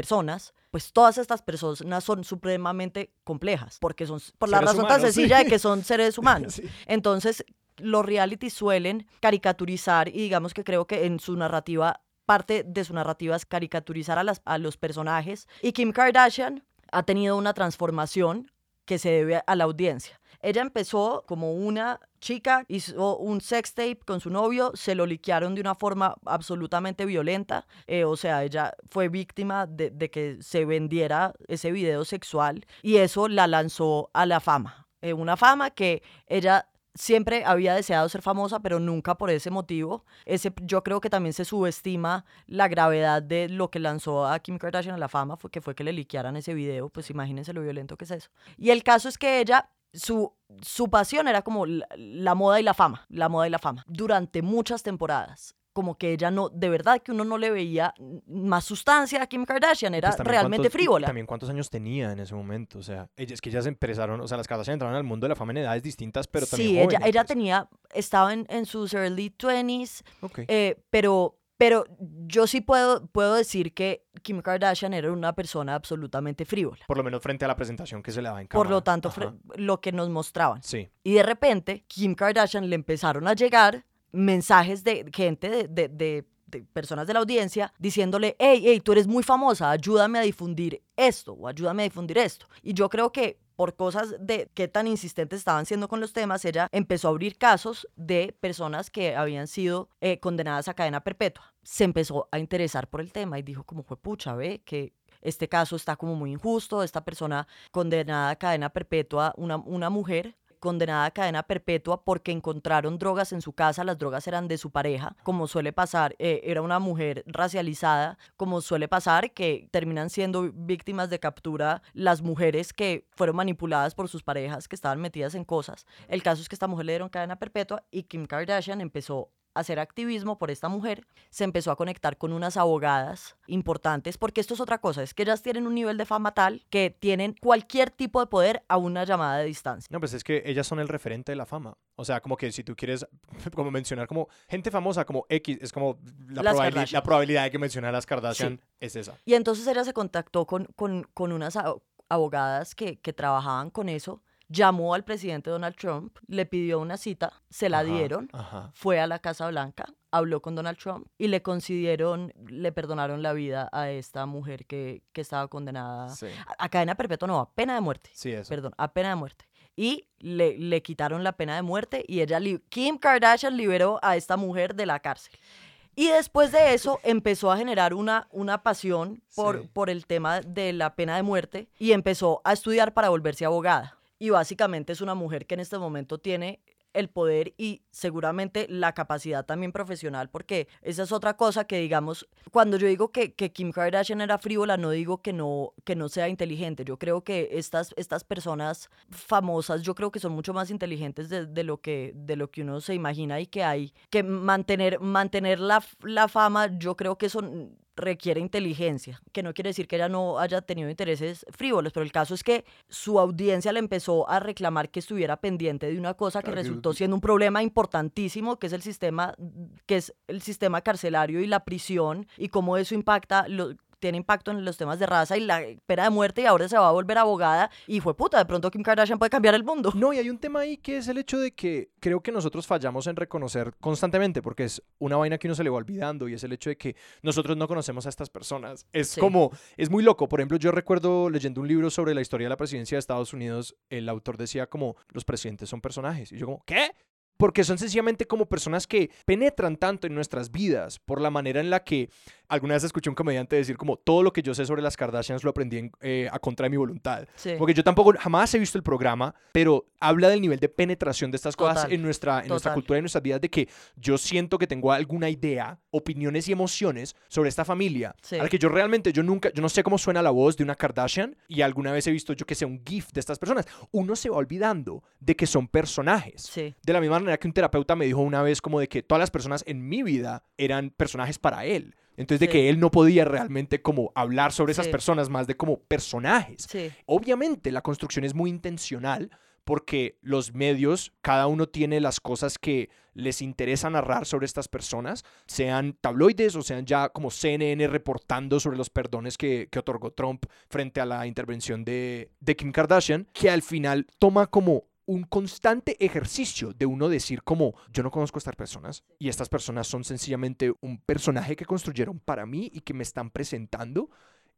C: pues todas estas personas son supremamente complejas, porque son por la razón tan sencilla de que son seres humanos. sí. Entonces, los reality suelen caricaturizar y digamos que creo que en su narrativa parte de su narrativa es caricaturizar a, las, a los personajes y Kim Kardashian ha tenido una transformación que se debe a la audiencia. Ella empezó como una chica, hizo un sex tape con su novio, se lo liquearon de una forma absolutamente violenta, eh, o sea, ella fue víctima de, de, que se vendiera ese video sexual y eso la lanzó a la fama, eh, una fama que ella siempre había deseado ser famosa, pero nunca por ese motivo. Ese, yo creo que también se subestima la gravedad de lo que lanzó a Kim Kardashian a la fama, fue que fue que le liquearan ese video, pues imagínense lo violento que es eso. Y el caso es que ella su, su pasión era como la, la, moda y la fama, la moda y la fama, durante muchas temporadas como que ella no, de verdad que uno no le veía más sustancia a Kim Kardashian, era
A: Pues
C: realmente frívola.
A: También cuántos años tenía en ese momento, o sea, es que ellas empezaron, o sea, las Kardashian entraron al mundo de la fama en edades distintas, pero también
C: sí, ella,
A: jóvenes,
C: ella
A: pues.
C: tenía, estaba en, en sus early 20s,
A: Ok.
C: eh, pero, pero yo sí puedo, puedo decir que Kim Kardashian era una persona absolutamente frívola.
A: Por lo menos frente a la presentación que se le daba en
C: Por
A: cámara.
C: lo tanto, lo que nos mostraban.
A: Sí.
C: Y de repente, Kim Kardashian le empezaron a llegar mensajes de gente, de, de- de- personas de la audiencia, diciéndole, hey, hey, tú eres muy famosa, ayúdame a difundir esto o ayúdame a difundir esto. Y yo creo que por cosas de qué tan insistentes estaban siendo con los temas, ella empezó a abrir casos de personas que habían sido eh, condenadas a cadena perpetua. Se empezó a interesar por el tema y dijo como fue pucha, ve que este caso está como muy injusto, esta persona condenada a cadena perpetua, una, una mujer condenada a cadena perpetua porque encontraron drogas en su casa, las drogas eran de su pareja, como suele pasar, eh, era una mujer racializada, como suele pasar, que terminan siendo víctimas de captura las mujeres que fueron manipuladas por sus parejas, que estaban metidas en cosas. El caso es que esta mujer le dieron cadena perpetua y Kim Kardashian empezó hacer activismo por esta mujer, se empezó a conectar con unas abogadas importantes, porque esto es otra cosa, es que ellas tienen un nivel de fama tal que tienen cualquier tipo de poder a una llamada de distancia.
A: No, pues es que ellas son el referente de la fama. O sea, como que si tú quieres como mencionar como gente famosa como X, es como la,
C: Las
A: probabili-
C: Kardashian.
A: la probabilidad de que mencionar a las Kardashian es esa.
C: Y entonces ella se contactó con, con, con unas abo- abogadas que, que trabajaban con eso, llamó al presidente Donald Trump, le pidió una cita, se la
A: Ajá,
C: dieron,
A: Ajá.
C: fue a la Casa Blanca, habló con Donald Trump y le concedieron, le perdonaron la vida a esta mujer que, que estaba condenada
A: Sí.
C: a, a cadena perpetua, no, a pena de muerte.
A: Sí, eso.
C: Perdón, a pena de muerte. Y le, le quitaron la pena de muerte y ella, Kim Kardashian liberó a esta mujer de la cárcel. Y después de eso empezó a generar una, una pasión por,
A: Sí.
C: por el tema de la pena de muerte y empezó a estudiar para volverse abogada. Y básicamente es una mujer que en este momento tiene el poder y seguramente la capacidad también profesional, porque esa es otra cosa que digamos, cuando yo digo que, que Kim Kardashian era frívola, no digo que no, que no sea inteligente, yo creo que estas, estas personas famosas, yo creo que son mucho más inteligentes de, de lo, que, de lo que uno se imagina y que hay que mantener, mantener la, la fama, yo creo que eso requiere inteligencia, que no quiere decir que ella no haya tenido intereses frívolos, pero el caso es que su audiencia le empezó a reclamar que estuviera pendiente de una cosa que resultó siendo un problema importantísimo, que es el sistema, que es el sistema carcelario y la prisión y cómo eso impacta lo- tiene impacto en los temas de raza y la pena de muerte y ahora se va a volver abogada y fue puta, de pronto Kim Kardashian puede cambiar el mundo.
A: No, y hay un tema ahí que es el hecho de que creo que nosotros fallamos en reconocer constantemente, porque es una vaina que uno se le va olvidando, y es el hecho de que nosotros no conocemos a estas personas. Es
C: Sí.
A: como, es muy loco. Por ejemplo, yo recuerdo leyendo un libro sobre la historia de la presidencia de Estados Unidos, el autor decía como, los presidentes son personajes. Y yo como, ¿qué? Porque son sencillamente como personas que penetran tanto en nuestras vidas por la manera en la que alguna vez escuché un comediante decir como todo lo que yo sé sobre las Kardashians lo aprendí en- eh, a contra de mi voluntad.
C: Sí.
A: Porque yo tampoco jamás he visto el programa, pero habla del nivel de penetración de estas cosas
C: Total,
A: en nuestra, en nuestra cultura y en nuestras vidas, de que yo siento que tengo alguna idea, opiniones y emociones sobre esta familia,
C: Sí.
A: a la que yo realmente, yo nunca, yo no sé cómo suena la voz de una Kardashian y alguna vez he visto yo que sea un GIF de estas personas. Uno se va olvidando de que son personajes.
C: Sí.
A: De la misma manera que un terapeuta me dijo una vez como de que todas las personas en mi vida eran personajes para él. Entonces de
C: Sí.
A: que él no podía realmente como hablar sobre esas personas más de como personajes.
C: Sí.
A: Obviamente la construcción es muy intencional porque los medios, cada uno tiene las cosas que les interesa narrar sobre estas personas, sean tabloides o sean ya como CNN reportando sobre los perdones que, que otorgó Trump frente a la intervención de, de Kim Kardashian, que al final toma como un constante ejercicio de uno decir como yo no conozco a estas personas y estas personas son sencillamente un personaje que construyeron para mí y que me están presentando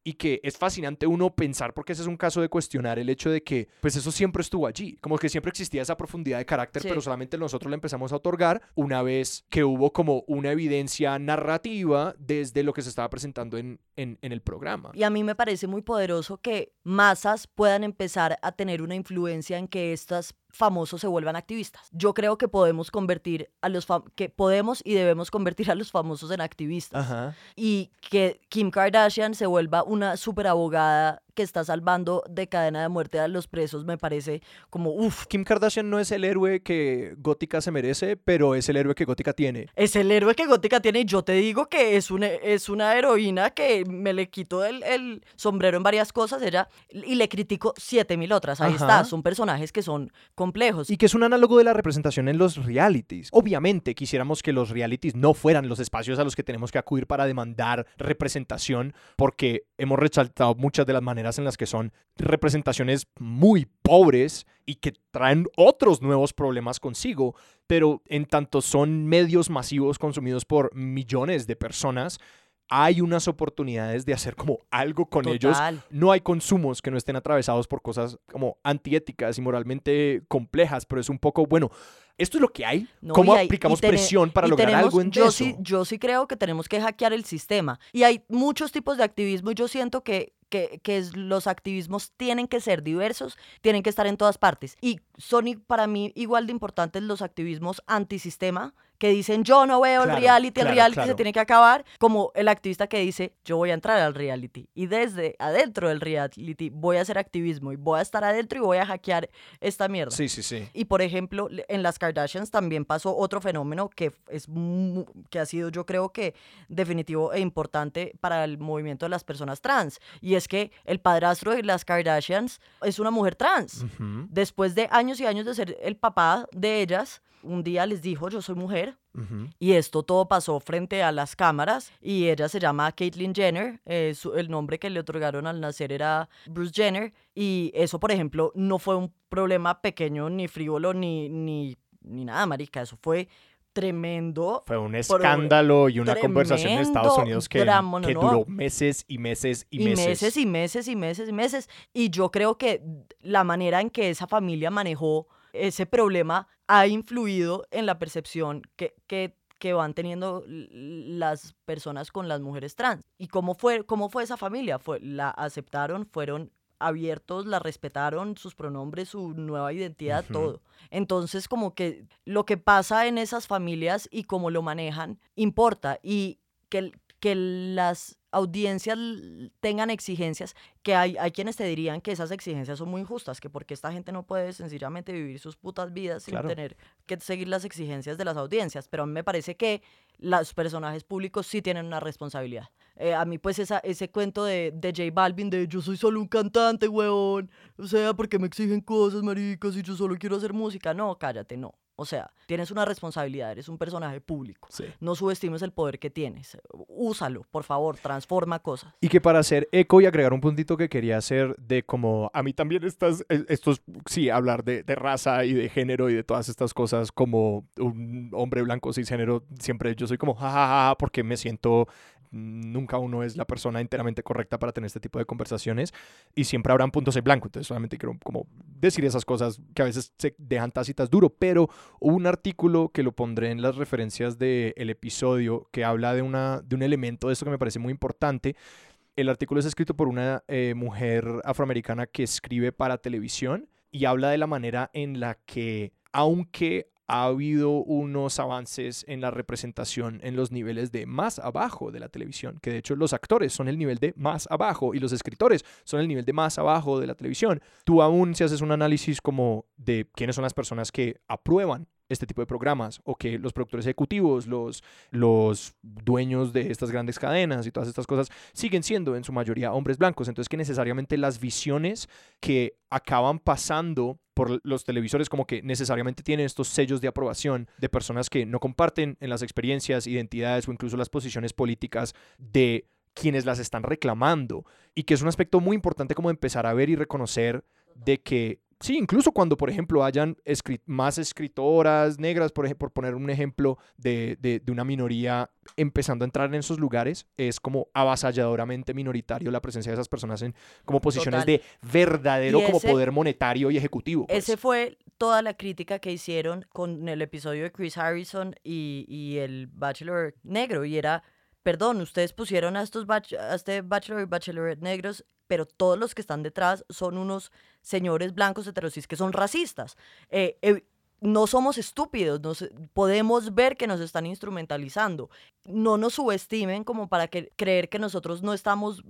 A: y que es fascinante uno pensar porque ese es un caso de cuestionar el hecho de que pues eso siempre estuvo allí, como que siempre existía esa profundidad de carácter,
C: Sí.
A: pero solamente nosotros la empezamos a otorgar una vez que hubo como una evidencia narrativa desde lo que se estaba presentando en, en, en el programa.
C: Y a mí me parece muy poderoso que masas puedan empezar a tener una influencia en que estas famosos se vuelvan activistas. Yo creo que podemos convertir a los que podemos y debemos convertir a los famosos en activistas.
A: Ajá.
C: Y que Kim Kardashian se vuelva una super abogada que está salvando de cadena de muerte a los presos me parece como uff.
A: Kim Kardashian no es el héroe que Gótica se merece, pero es el héroe que Gótica tiene.
C: Es el héroe que Gótica tiene y yo te digo que es una, es una heroína que me le quito el, el sombrero en varias cosas ella y le critico siete mil otras. Ahí está, son personajes que son complejos.
A: Y que es un análogo de la representación en los realities. Obviamente quisiéramos que los realities no fueran los espacios a los que tenemos que acudir para demandar representación porque hemos resaltado muchas de las maneras en las que son representaciones muy pobres y que traen otros nuevos problemas consigo, pero en tanto son medios masivos consumidos por millones de personas, hay unas oportunidades de hacer como algo con ellos. No hay consumos que no estén atravesados por cosas como antiéticas y moralmente complejas, pero es un poco, bueno, esto es lo que hay. ¿Cómo aplicamos presión para lograr algo en
C: yo
A: eso?
C: Sí, yo sí creo que tenemos que hackear el sistema. Y hay muchos tipos de activismo y yo siento que que, los activismos tienen que ser diversos, tienen que estar en todas partes. Y son para mí igual de importantes los activismos antisistema, que dicen yo no veo el reality, el reality se tiene que acabar, como el activista que dice yo voy a entrar al reality y desde adentro del reality voy a hacer activismo y voy a estar adentro y voy a hackear esta mierda.
A: Sí, sí, sí.
C: Y por ejemplo, en las Kardashians también pasó otro fenómeno que es que ha sido yo creo que definitivo e importante para el movimiento de las personas trans y es que el padrastro de las Kardashians es una mujer trans. Después de años y años de ser el papá de ellas, un día les dijo, yo soy mujer. Y esto todo pasó frente a las cámaras y ella se llama Caitlyn Jenner. Eh, el nombre que le otorgaron al nacer era Bruce Jenner. Y eso, por ejemplo, no fue un problema pequeño, ni frívolo, ni, ni, ni nada, marica. Eso fue tremendo.
A: Fue un escándalo y una conversación en Estados Unidos que, que duró meses y meses y,
C: y
A: meses.
C: meses y meses y meses y meses. Y yo creo que la manera en que esa familia manejó ese problema ha influido en la percepción que, que, que, van teniendo las personas con las mujeres trans. ¿Y cómo fue, cómo fue esa familia? Fue, la aceptaron, fueron abiertos, la respetaron, sus pronombres, su nueva identidad, todo. Entonces, como que lo que pasa en esas familias y cómo lo manejan importa y que, que las audiencias tengan exigencias, que hay, hay quienes te dirían que esas exigencias son muy injustas, que porque esta gente no puede sencillamente vivir sus putas vidas sin tener que seguir las exigencias de las audiencias, pero a mí me parece que los personajes públicos sí tienen una responsabilidad. Eh, a mí pues esa, ese cuento de, de J Balvin de yo soy solo un cantante, huevón, o sea, porque me exigen cosas, maricas, y yo solo quiero hacer música, no, cállate, no. O sea, tienes una responsabilidad, eres un personaje público. No subestimes el poder que tienes. Úsalo, por favor, transforma cosas.
A: Y que para hacer eco y agregar un puntito que quería hacer de como a mí también estas, estos, sí, hablar de, de raza y de género y de todas estas cosas como un hombre blanco cisgénero, siempre yo soy como jajaja porque me siento nunca uno es la persona enteramente correcta para tener este tipo de conversaciones y siempre habrán puntos en blanco. Entonces solamente quiero como decir esas cosas que a veces se dejan tácitas duro, pero hubo un artículo que lo pondré en las referencias del episodio que habla de, una, de un elemento de esto que me parece muy importante. El artículo es escrito por una eh, mujer afroamericana que escribe para televisión y habla de la manera en la que aunque ha habido unos avances en la representación en los niveles de más abajo de la televisión, que de hecho los actores son el nivel de más abajo y los escritores son el nivel de más abajo de la televisión. Tú aún si haces un análisis como de quiénes son las personas que aprueban este tipo de programas o que los productores ejecutivos, los, los dueños de estas grandes cadenas y todas estas cosas siguen siendo en su mayoría hombres blancos. Entonces que necesariamente las visiones que acaban pasando por los televisores como que necesariamente tienen estos sellos de aprobación de personas que no comparten en las experiencias, identidades o incluso las posiciones políticas de quienes las están reclamando y que es un aspecto muy importante como empezar a ver y reconocer de que sí, incluso cuando, por ejemplo, hayan más escritoras negras, por, por poner un ejemplo de, de, una minoría empezando a entrar en esos lugares, es como avasalladoramente minoritario la presencia de esas personas en como posiciones de verdadero como poder monetario y ejecutivo.
C: Pues. Ese fue toda la crítica que hicieron con el episodio de Chris Harrison y, y el Bachelor negro, y era, perdón, ustedes pusieron a estos a este Bachelor y Bachelorette negros pero todos los que están detrás son unos señores blancos heterosis que son racistas. Eh, eh, no somos estúpidos, nos, podemos ver que nos están instrumentalizando. No nos subestimen como para que, creer que nosotros no estamos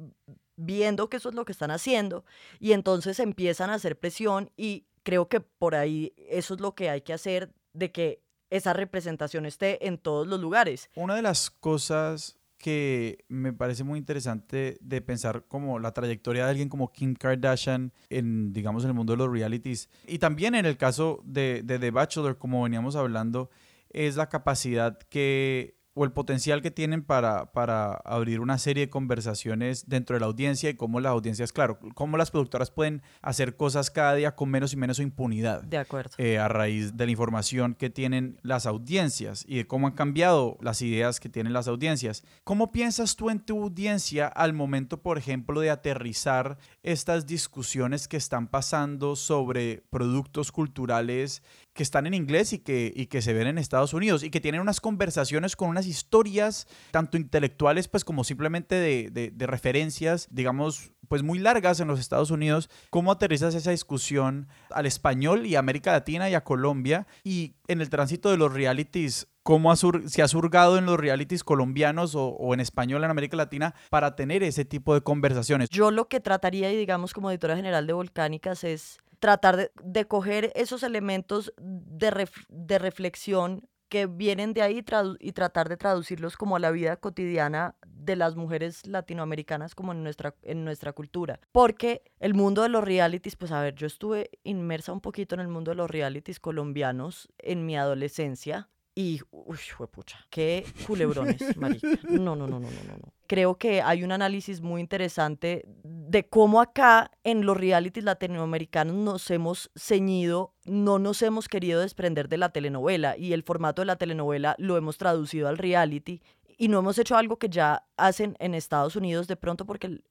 C: viendo que eso es lo que están haciendo y entonces empiezan a hacer presión y creo que por ahí eso es lo que hay que hacer de que esa representación esté en todos los lugares.
B: Una de las cosas que me parece muy interesante de pensar como la trayectoria de alguien como Kim Kardashian en, digamos, en el mundo de los realities. Y también en el caso de, de The Bachelor, como veníamos hablando, es la capacidad que o el potencial que tienen para, para abrir una serie de conversaciones dentro de la audiencia y cómo las audiencias, claro, cómo las productoras pueden hacer cosas cada día con menos y menos impunidad.
C: De acuerdo.
B: Eh, a raíz de la información que tienen las audiencias y de cómo han cambiado las ideas que tienen las audiencias. ¿Cómo piensas tú en tu audiencia al momento, por ejemplo, de aterrizar estas discusiones que están pasando sobre productos culturales que están en inglés y que, y que se ven en Estados Unidos y que tienen unas conversaciones con unas historias tanto intelectuales pues como simplemente de, de, referencias, digamos, pues muy largas en los Estados Unidos. ¿Cómo aterrizas esa discusión al español y a América Latina y a Colombia? Y en el tránsito de los realities, ¿cómo se ha surgado en los realities colombianos o, o, en español en América Latina para tener ese tipo de conversaciones?
C: Yo lo que trataría, y digamos como editora general de Volcánicas, es tratar de, coger esos elementos de, de, reflexión que vienen de ahí y tratar de traducirlos como a la vida cotidiana de las mujeres latinoamericanas como en nuestra, en nuestra cultura. Porque el mundo de los realities, pues a ver, yo estuve inmersa un poquito en el mundo de los realities colombianos en mi adolescencia y, uy, pucha, qué culebrones, marica. No, no, no, no, no, no. Creo que hay un análisis muy interesante de cómo acá en los realities latinoamericanos nos hemos ceñido, no nos hemos querido desprender de la telenovela y el formato de la telenovela lo hemos traducido al reality y no hemos hecho algo que ya hacen en Estados Unidos de pronto porque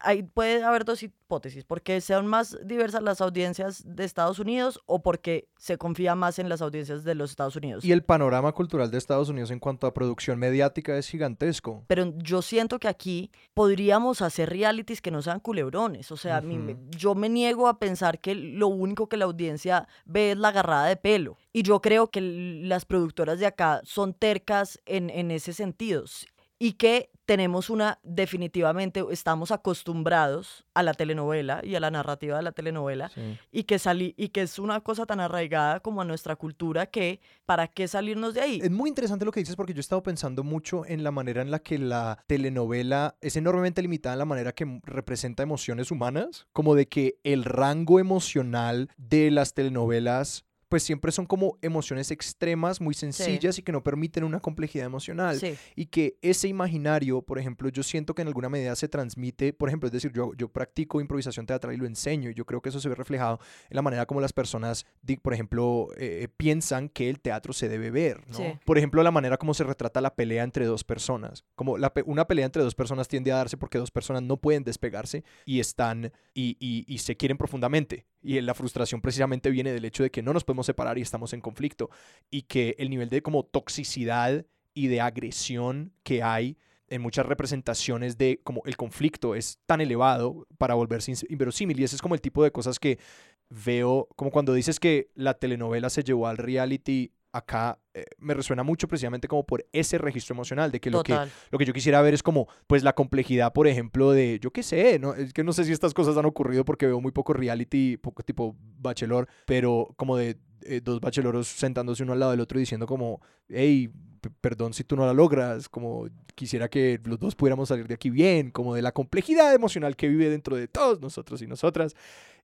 C: hay, puede haber dos hipótesis, porque sean más diversas las audiencias de Estados Unidos o porque se confía más en las audiencias de los Estados Unidos.
A: Y el panorama cultural de Estados Unidos en cuanto a producción mediática es gigantesco.
C: Pero yo siento que aquí podríamos hacer realities que no sean culebrones. O sea, yo me niego a pensar que lo único que la audiencia ve es la agarrada de pelo. Y yo creo que las productoras de acá son tercas en, en ese sentido y que tenemos una, definitivamente, estamos acostumbrados a la telenovela y a la narrativa de la telenovela y, que salí, y que es una cosa tan arraigada como a nuestra cultura que, ¿para qué salirnos de ahí?
A: Es muy interesante lo que dices porque yo he estado pensando mucho en la manera en la que la telenovela es enormemente limitada en la manera que representa emociones humanas, como de que el rango emocional de las telenovelas pues siempre son como emociones extremas, muy sencillas y que no permiten una complejidad emocional. Y que ese imaginario, por ejemplo, yo siento que en alguna medida se transmite, por ejemplo, es decir, yo, yo practico improvisación teatral y lo enseño y yo creo que eso se ve reflejado en la manera como las personas, por ejemplo, eh, piensan que el teatro se debe ver. ¿no? Por ejemplo, la manera como se retrata la pelea entre dos personas. Como la, una pelea entre dos personas tiende a darse porque dos personas no pueden despegarse y están y, y, y se quieren profundamente. Y la frustración precisamente viene del hecho de que no nos podemos separar y estamos en conflicto. Y que el nivel de como toxicidad y de agresión que hay en muchas representaciones de como el conflicto es tan elevado para volverse inverosímil. Y ese es como el tipo de cosas que veo, como cuando dices que la telenovela se llevó al reality acá eh, me resuena mucho precisamente como por ese registro emocional, de que lo, que lo que yo quisiera ver es como, pues la complejidad, por ejemplo, de, yo qué sé, ¿no? es que no sé si estas cosas han ocurrido porque veo muy poco reality, poco tipo bachelor, pero como de eh, dos bacheloros sentándose uno al lado del otro y diciendo como, hey, perdón si tú no la logras, como quisiera que los dos pudiéramos salir de aquí bien, como de la complejidad emocional que vive dentro de todos nosotros y nosotras.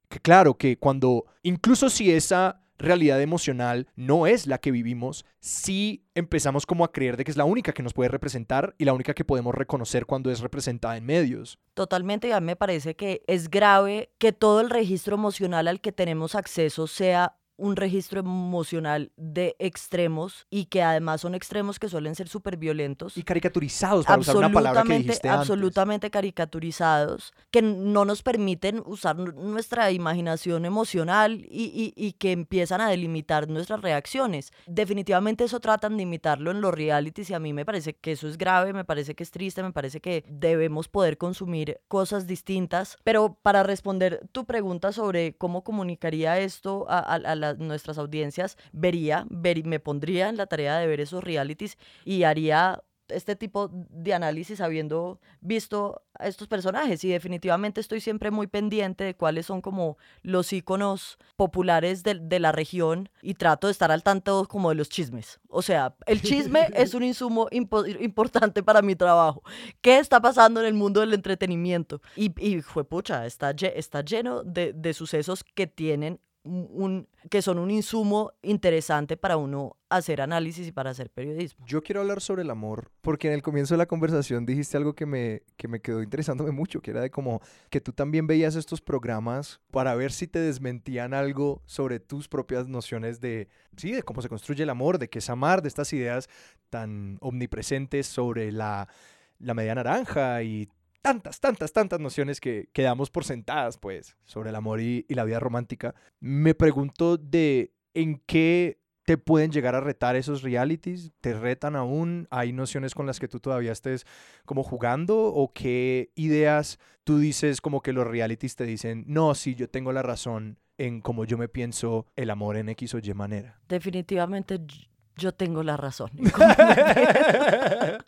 A: Que claro, que cuando, incluso si esa realidad emocional no es la que vivimos si empezamos como a creer de que es la única que nos puede representar y la única que podemos reconocer cuando es representada en medios.
C: Totalmente, a mí me parece que es grave que todo el registro emocional al que tenemos acceso sea un registro emocional de extremos y que además son extremos que suelen ser súper violentos.
A: Y caricaturizados, para usar una palabra que dijiste antes.
C: Absolutamente caricaturizados, que no nos permiten usar nuestra imaginación emocional y, y, que empiezan a delimitar nuestras reacciones. Definitivamente eso tratan de imitarlo en los realities y a mí me parece que eso es grave, me parece que es triste, me parece que debemos poder consumir cosas distintas. Pero para responder tu pregunta sobre cómo comunicaría esto a, a, a nuestras audiencias, vería, me pondría en la tarea de ver esos realities y haría este tipo de análisis habiendo visto a estos personajes y definitivamente estoy siempre muy pendiente de cuáles son como los iconos populares de, la región y trato de estar al tanto como de los chismes. O sea, el chisme es un insumo importante para mi trabajo. ¿Qué está pasando en el mundo del entretenimiento? Y, y fue pucha, está, está lleno de, de sucesos que tienen un, que son un insumo interesante para uno hacer análisis y para hacer periodismo.
A: Yo quiero hablar sobre el amor, porque en el comienzo de la conversación dijiste algo que me, que me quedó interesándome mucho, que era de como que tú también veías estos programas para ver si te desmentían algo sobre tus propias nociones de, sí, de cómo se construye el amor, de qué es amar, de estas ideas tan omnipresentes sobre la, la media naranja y tantas, tantas, tantas nociones que, quedamos por sentadas, pues, sobre el amor y, la vida romántica. Me pregunto de en qué te pueden llegar a retar esos realities, te retan aún, hay nociones con las que tú todavía estés como jugando o qué ideas tú dices como que los realities te dicen, no, sí, yo tengo la razón en cómo yo me pienso el amor en X o Y manera.
C: Definitivamente yo tengo la razón.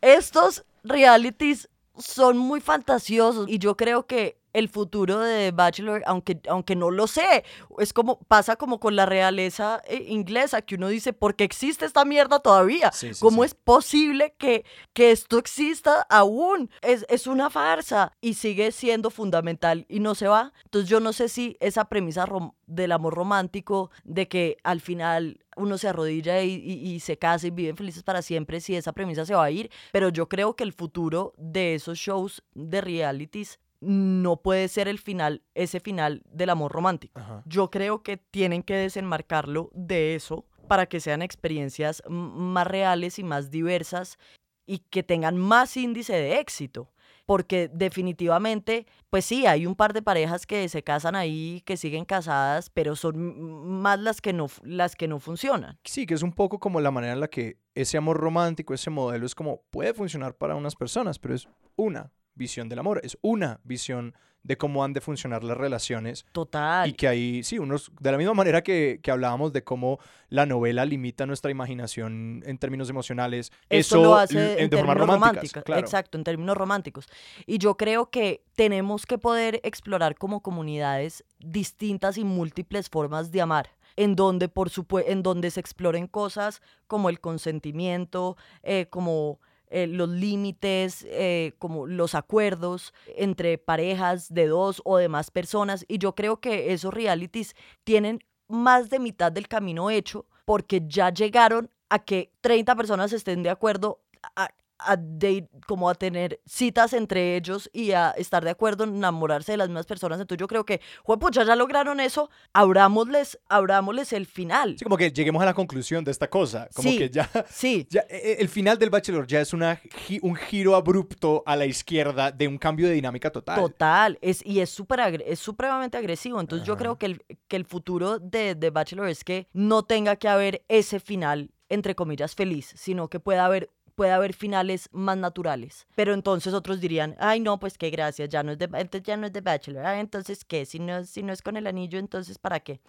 C: Estos realities son muy fantasiosos y yo creo que el futuro de Bachelor, aunque, aunque no lo sé, es como pasa como con la realeza eh, inglesa, que uno dice, ¿por qué existe esta mierda todavía? ¿Cómo es posible que, que esto exista aún? Es, es una farsa y sigue siendo fundamental y no se va. Entonces yo no sé si esa premisa del amor romántico, de que al final uno se arrodilla y, se casa y viven felices para siempre si esa premisa se va a ir, pero yo creo que el futuro de esos shows de realities no puede ser el final, ese final del amor romántico. Yo creo que tienen que desenmarcarlo de eso para que sean experiencias más reales y más diversas y que tengan más índice de éxito porque definitivamente, pues sí, hay un par de parejas que se casan ahí, que siguen casadas, pero son más las que no, las que no funcionan.
A: Sí, que es un poco como la manera en la que ese amor romántico, ese modelo es como puede funcionar para unas personas, pero es una visión del amor, es una visión de cómo han de funcionar las relaciones.
C: Total.
A: Y que ahí, sí, unos, de la misma manera que, que hablábamos de cómo la novela limita nuestra imaginación en términos emocionales, eso,
C: lo hace en, términos románticos. Exacto, en términos románticos. Y yo creo que tenemos que poder explorar como comunidades distintas y múltiples formas de amar en donde, por en donde se exploren cosas como el consentimiento, eh, como eh, los límites, eh, como los acuerdos entre parejas de dos o de más personas. Y yo creo que esos realities tienen más de mitad del camino hecho porque ya llegaron a que 30 personas estén de acuerdo a, a como a tener citas entre ellos y a estar de acuerdo en enamorarse de las mismas personas. Entonces yo creo que, pucha, ya lograron eso, abrámosles, abrámosles el final.
A: Sí, como que lleguemos a la conclusión de esta cosa. Como que ya,
C: sí.
A: ya e, e, el final del Bachelor ya es una, un giro abrupto a la izquierda de un cambio de dinámica total.
C: Total, es, y es, super es supremamente agresivo. Entonces yo creo que el, que el futuro de, de Bachelor es que no tenga que haber ese final entre comillas, feliz, sino que pueda haber puede haber finales más naturales. Pero entonces otros dirían, ay no, pues qué gracias, ya no es de, entonces ya no es de Bachelor. entonces qué, si no, si no es con el anillo, entonces ¿para qué?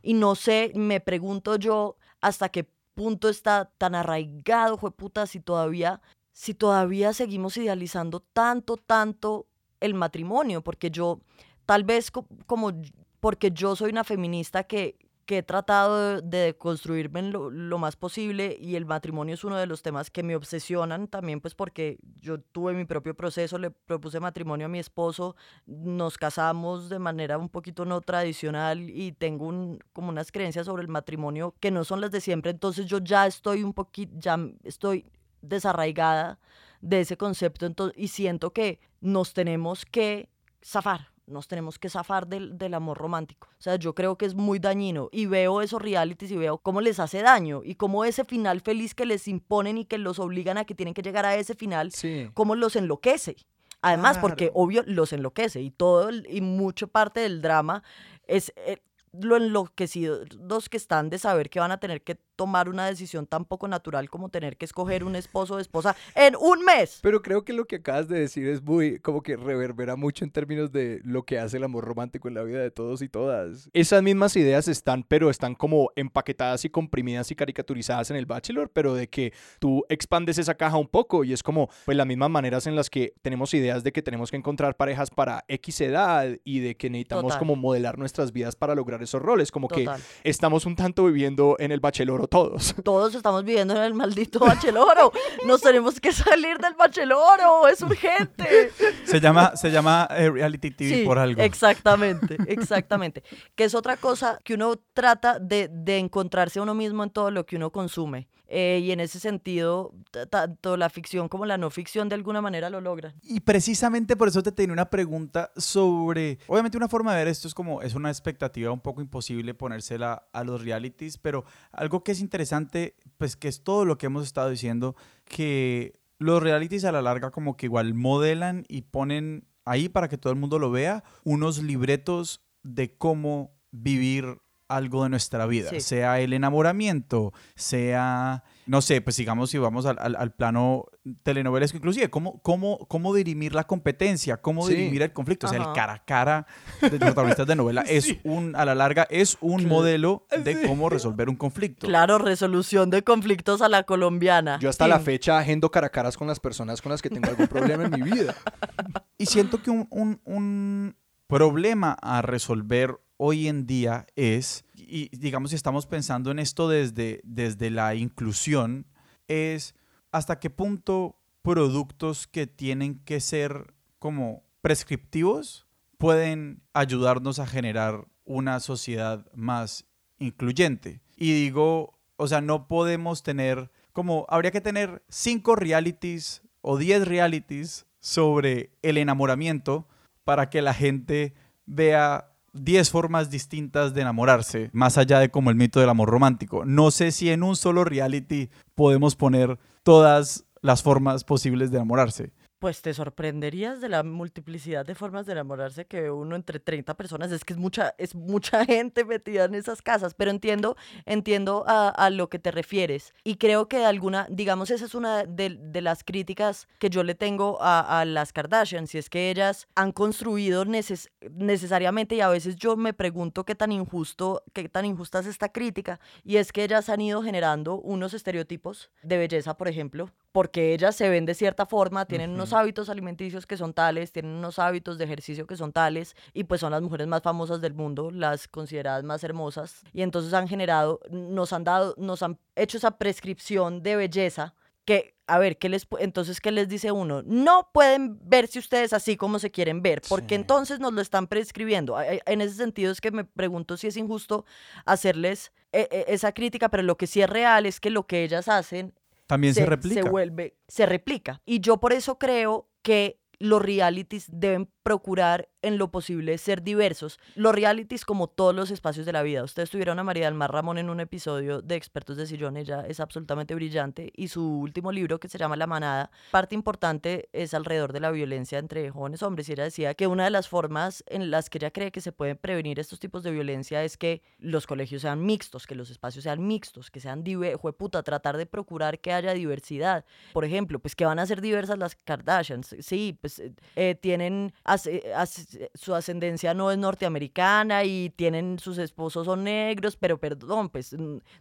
C: Y no sé, me pregunto yo hasta qué punto está tan arraigado, fue puta, si todavía, si todavía seguimos idealizando tanto, tanto el matrimonio, porque yo, tal vez como, porque yo soy una feminista que que he tratado de construirme lo, lo, más posible y el matrimonio es uno de los temas que me obsesionan también pues porque yo tuve mi propio proceso, le propuse matrimonio a mi esposo, nos casamos de manera un poquito no tradicional y tengo un, como unas creencias sobre el matrimonio que no son las de siempre, entonces yo ya estoy un poquito, ya estoy desarraigada de ese concepto y siento que nos tenemos que zafar nos tenemos que zafar del, del amor romántico. O sea, yo creo que es muy dañino y veo esos realities y veo cómo les hace daño y cómo ese final feliz que les imponen y que los obligan a que tienen que llegar a ese final,
A: Sí.
C: cómo los enloquece. Además, porque obvio los enloquece y todo el- y mucho parte del drama es eh, lo enloquecidos que están de saber que van a tener que tomar una decisión tan poco natural como tener que escoger un esposo o esposa en un mes.
A: Pero creo que lo que acabas de decir es muy, como que reverbera mucho en términos de lo que hace el amor romántico en la vida de todos y todas. Esas mismas ideas están, pero están como empaquetadas y comprimidas y caricaturizadas en el Bachelor, pero de que tú expandes esa caja un poco y es como, pues las mismas maneras en las que tenemos ideas de que tenemos que encontrar parejas para X edad y de que necesitamos
C: Total.
A: como modelar nuestras vidas para lograr esos roles, como
C: Total.
A: que estamos un tanto viviendo en el Bachelor todos.
C: Todos estamos viviendo en el maldito bacheloro. Nos tenemos que salir del bacheloro. Es urgente.
B: Se llama, se llama eh, reality TV
C: Sí,
B: por algo.
C: Exactamente, exactamente. Que es otra cosa que uno trata de, de encontrarse a uno mismo en todo lo que uno consume. Eh, y en ese sentido, tanto la ficción como la no ficción de alguna manera lo logran.
B: Y precisamente por eso te tenía una pregunta sobre, obviamente una forma de ver esto es como, es una expectativa un poco imposible ponérsela a los realities, pero algo que es interesante, pues que es todo lo que hemos estado diciendo, que los realities a la larga como que igual modelan y ponen ahí para que todo el mundo lo vea, unos libretos de cómo vivir algo de nuestra vida,
C: Sí.
B: sea el enamoramiento, sea, no sé, pues digamos si vamos al, al- al plano telenovelesco, inclusive, cómo, cómo, cómo dirimir la competencia, cómo
A: Sí.
B: dirimir el conflicto, o sea, el cara a cara de los protagonistas de novela es un, a la larga, es un modelo de cómo resolver un conflicto.
C: Claro, resolución de conflictos a la colombiana.
A: Yo hasta la fecha agendo cara a caras con las personas con las que tengo algún problema en mi vida.
B: Y siento que un, un- un problema a resolver hoy en día es, y digamos si estamos pensando en esto desde, desde la inclusión, es hasta qué punto productos que tienen que ser como prescriptivos pueden ayudarnos a generar una sociedad más incluyente. Y digo, o sea, no podemos tener, como habría que tener cinco realities o diez realities sobre el enamoramiento para que la gente vea 10 formas distintas de enamorarse, más allá de como el mito del amor romántico. No sé si en un solo reality podemos poner todas las formas posibles de enamorarse.
C: Pues te sorprenderías de la multiplicidad de formas de enamorarse que uno entre 30 personas. Es que es mucha, es mucha gente metida en esas casas, pero entiendo, entiendo a, a lo que te refieres. Y creo que alguna, digamos, esa es una de, de las críticas que yo le tengo a, a las Kardashians, y es que ellas han construido neces- necesariamente, y a veces yo me pregunto qué tan injusto, qué tan injusta es esta crítica, y es que ellas han ido generando unos estereotipos de belleza, por ejemplo, porque ellas se ven de cierta forma, tienen unos hábitos alimenticios que son tales, tienen unos hábitos de ejercicio que son tales, y pues son las mujeres más famosas del mundo, las consideradas más hermosas, y entonces han generado, nos han dado, nos han hecho esa prescripción de belleza que, a ver, ¿qué les, entonces, ¿qué les dice uno? No pueden verse ustedes así como se quieren ver, porque
B: Sí.
C: entonces nos lo están prescribiendo. En ese sentido es que me pregunto si es injusto hacerles eh, eh, esa crítica, pero lo que sí es real es que lo que ellas hacen
B: También se, replica.
C: vuelve, se replica. Y yo por eso creo que los realities deben procurar en lo posible ser diversos. Los realities como todos los espacios de la vida. Ustedes tuvieron a María del Mar Ramón en un episodio de Expertos de Sillón, ella es absolutamente brillante y su último libro que se llama La Manada, parte importante es alrededor de la violencia entre jóvenes hombres y ella decía que una de las formas en las que ella cree que se pueden prevenir estos tipos de violencia es que los colegios sean mixtos, que los espacios sean mixtos, que sean diversos, puta, tratar de procurar que haya diversidad. Por ejemplo, pues que van a ser diversas las Kardashians. Sí, pues eh, eh, tienen as- su ascendencia no es norteamericana y tienen sus esposos son negros, pero perdón, pues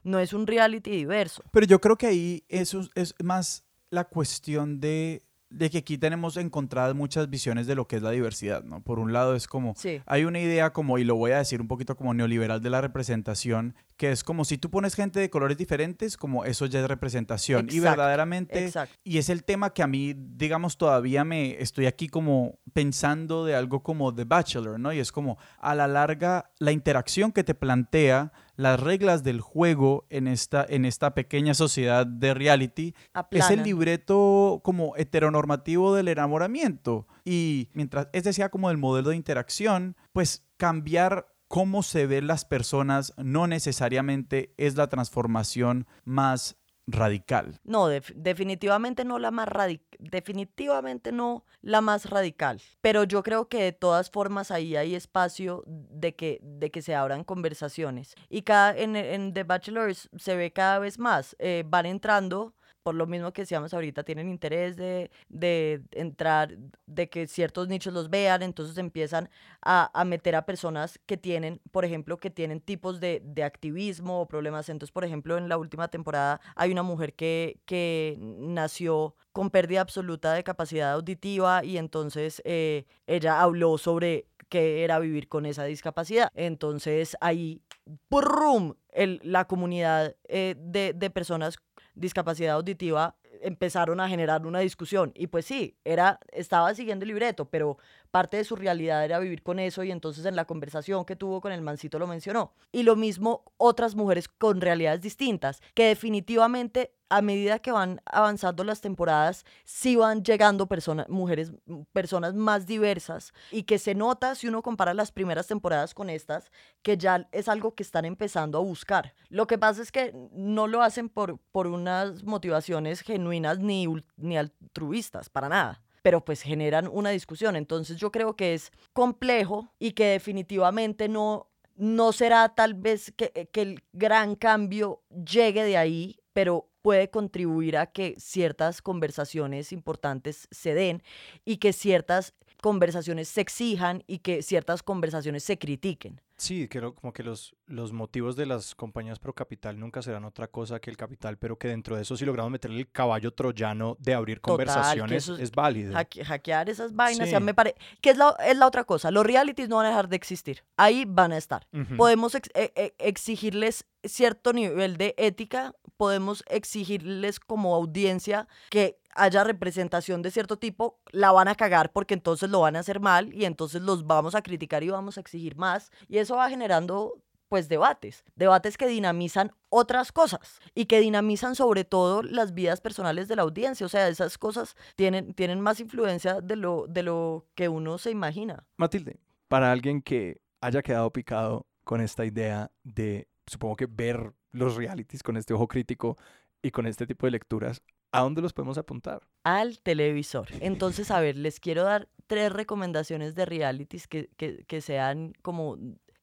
C: no es un reality diverso.
B: Pero yo creo que ahí eso es más la cuestión de, de que aquí tenemos encontradas muchas visiones de lo que es la diversidad, ¿no? Por un lado es como,
C: Sí.
B: hay una idea como, y lo voy a decir un poquito como neoliberal de la representación, que es como si tú pones gente de colores diferentes, como eso ya es representación. y verdaderamente,
C: exacto.
B: y es el tema que a mí, digamos, todavía me estoy aquí como pensando de algo como The Bachelor, ¿no? Y es como, a la larga, la interacción que te plantea las reglas del juego en esta, en esta pequeña sociedad de reality. Es el libreto como heteronormativo del enamoramiento. Y mientras ese sea como el modelo de interacción, pues cambiar cómo se ven las personas no necesariamente es la transformación más radical.
C: No, def- definitivamente no la más radical, definitivamente no la más radical. Pero yo creo que de todas formas ahí hay espacio de que, de que se abran conversaciones. Y cada, en, en The Bachelors se ve cada vez más. eh, van entrando, por lo mismo que decíamos ahorita, tienen interés de, de entrar, de que ciertos nichos los vean, entonces empiezan a, a meter a personas que tienen, por ejemplo, que tienen tipos de, de activismo o problemas. Entonces, por ejemplo, en la última temporada hay una mujer que, que nació con pérdida absoluta de capacidad auditiva y entonces eh, ella habló sobre qué era vivir con esa discapacidad. Entonces ahí, ¡brum! La comunidad eh, de, de personas discapacidad auditiva empezaron a generar una discusión y pues sí, era estaba siguiendo el libreto, pero parte de su realidad era vivir con eso y entonces en la conversación que tuvo con el mancito lo mencionó. Y lo mismo otras mujeres con realidades distintas, que definitivamente a medida que van avanzando las temporadas, sí van llegando mujeres, personas más diversas y que se nota si uno compara las primeras temporadas con estas, que ya es algo que están empezando a buscar. Lo que pasa es que no lo hacen por, por unas motivaciones genuinas ni, ni altruistas, para nada pero pues generan una discusión. Entonces yo creo que es complejo y que definitivamente no, no será tal vez que, eh, que el gran cambio llegue de ahí, pero puede contribuir a que ciertas conversaciones importantes se den y que ciertas conversaciones se exijan y que ciertas conversaciones se critiquen.
A: Sí, creo como que los, los motivos de las compañías pro capital nunca serán otra cosa que el capital, pero que dentro de eso si logramos meterle el caballo troyano de abrir
C: Total, que
A: conversaciones
C: eso es-
A: válido.
C: Hacke- hackear esas vainas, ya me parece... Que es la, es la otra cosa, los realities no van a dejar de existir, ahí van a estar. Podemos ex- e- e- exigirles cierto nivel de ética, podemos exigirles como audiencia que haya representación de cierto tipo, la van a cagar porque entonces lo van a hacer mal y entonces los vamos a criticar y vamos a exigir más y eso va generando pues debates, debates que dinamizan otras cosas y que dinamizan sobre todo las vidas personales de la audiencia, o sea, esas cosas tienen, tienen más influencia de lo, de lo que uno se imagina.
A: Matilde, para alguien que haya quedado picado con esta idea de, supongo que ver los realities con este ojo crítico y con este tipo de lecturas, ¿a dónde los podemos apuntar?
C: al televisor. Entonces, a ver, les quiero dar tres recomendaciones de realities que, que, que sean como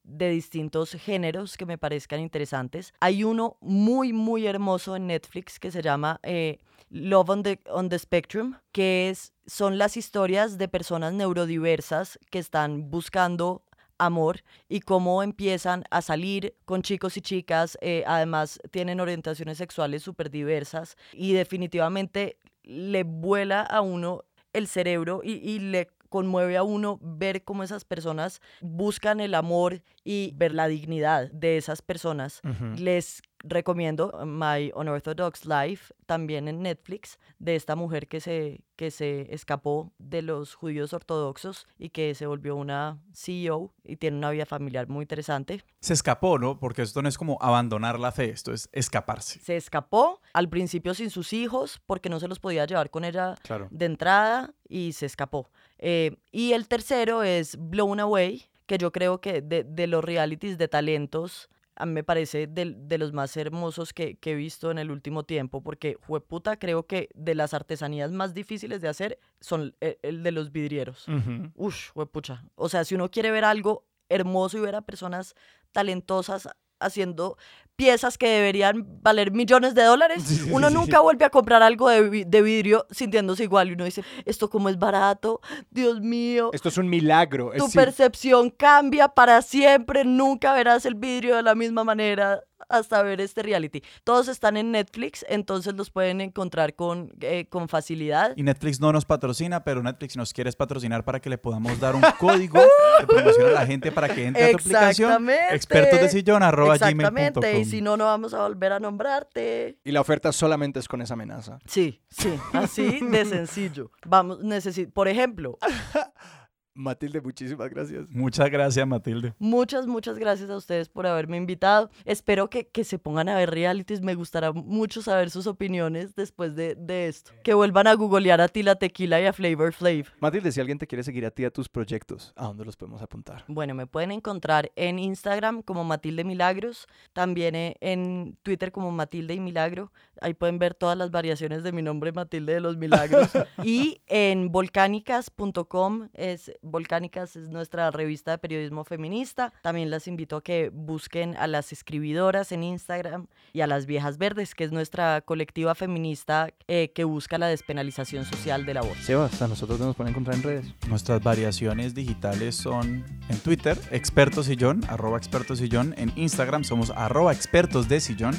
C: de distintos géneros que me parezcan interesantes. Hay uno muy, muy hermoso en Netflix que se llama eh, Love on the, on the Spectrum, que es, son las historias de personas neurodiversas que están buscando amor y cómo empiezan a salir con chicos y chicas. eh, además, tienen orientaciones sexuales súper diversas y definitivamente le vuela a uno el cerebro y, y le conmueve a uno ver cómo esas personas buscan el amor y ver la dignidad de esas personas. Les recomiendo My Unorthodox Life, también en Netflix, de esta mujer que se, que se escapó de los judíos ortodoxos y que se volvió una CEO y tiene una vida familiar muy interesante.
B: Se escapó, ¿no? Porque esto no es como abandonar la fe, esto es escaparse.
C: Se escapó al principio sin sus hijos porque no se los podía llevar con ella
A: Claro.
C: de entrada y se escapó. Eh, y el tercero es Blown Away, que yo creo que de, de los realities de talentos, a mí me parece de, de los más hermosos que, que he visto en el último tiempo, porque, jueputa, creo que de las artesanías más difíciles de hacer son el, el de los vidrieros.
A: Ujú.
C: Ush, huepucha. O sea, si uno quiere ver algo hermoso y ver a personas talentosas haciendo piezas que deberían valer millones de dólares,
A: Sí,
C: uno
A: sí, sí.
C: nunca vuelve a comprar algo de, vi- de vidrio sintiéndose igual y uno dice, esto como es barato, Dios mío.
A: Esto es un milagro.
C: Tu percepción cambia para siempre, nunca verás el vidrio de la misma manera hasta ver este reality. Todos están en Netflix, entonces los pueden encontrar con, eh, con facilidad.
B: Y Netflix no nos patrocina, pero Netflix nos quiere patrocinar para que le podamos dar un código de promoción a la gente para que entre a tu aplicación.
C: Exactamente.
B: Expertos de sillón arroba
C: Exactamente,
B: gmail.com.
C: y si no, no vamos a volver a nombrarte.
A: Y la oferta solamente es con esa amenaza.
C: Sí, sí, así de sencillo. Vamos, necesito, por ejemplo,
A: Matilde, muchísimas gracias.
B: Muchas gracias, Matilde.
C: Muchas, muchas gracias a ustedes por haberme invitado. Espero que, que se pongan a ver realities. Me gustará mucho saber sus opiniones después de, de esto. Que vuelvan a googlear a Tila Tequila y a Flavor Flav.
A: Matilde, si alguien te quiere seguir a ti, a tus proyectos, ¿a dónde los podemos apuntar?
C: Bueno, me pueden encontrar en Instagram como Matilde Milagros, también eh, en Twitter como Matilde y Milagro. Ahí pueden ver todas las variaciones de mi nombre, Matilde de los Milagros. y en volcánicas.com es Volcánicas es nuestra revista de periodismo feminista. También las invito a que busquen a las escribidoras en Instagram y a las Viejas Verdes, que es nuestra colectiva feminista eh, que busca la despenalización social del aborto.
A: Sebas, a nosotros nos pueden encontrar en redes.
B: Nuestras variaciones digitales son en Twitter, expertos sillón, arroba expertos sillón. En Instagram somos arroba expertos de sillón.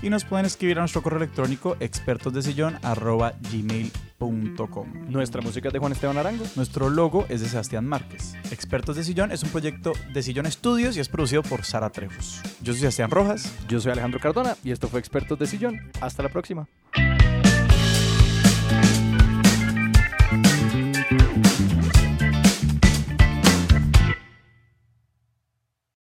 B: Y nos pueden escribir a nuestro correo electrónico expertosdesillón arroba gmail.com.
A: Nuestra música es de Juan Esteban Arango.
B: Nuestro logo es de Sebastián Márquez. Expertos de Sillón es un proyecto de Sillón Estudios y es producido por Sara Trejos. Yo soy Sebastián Rojas.
A: Yo soy Alejandro Cardona y esto fue Expertos de Sillón. Hasta la próxima.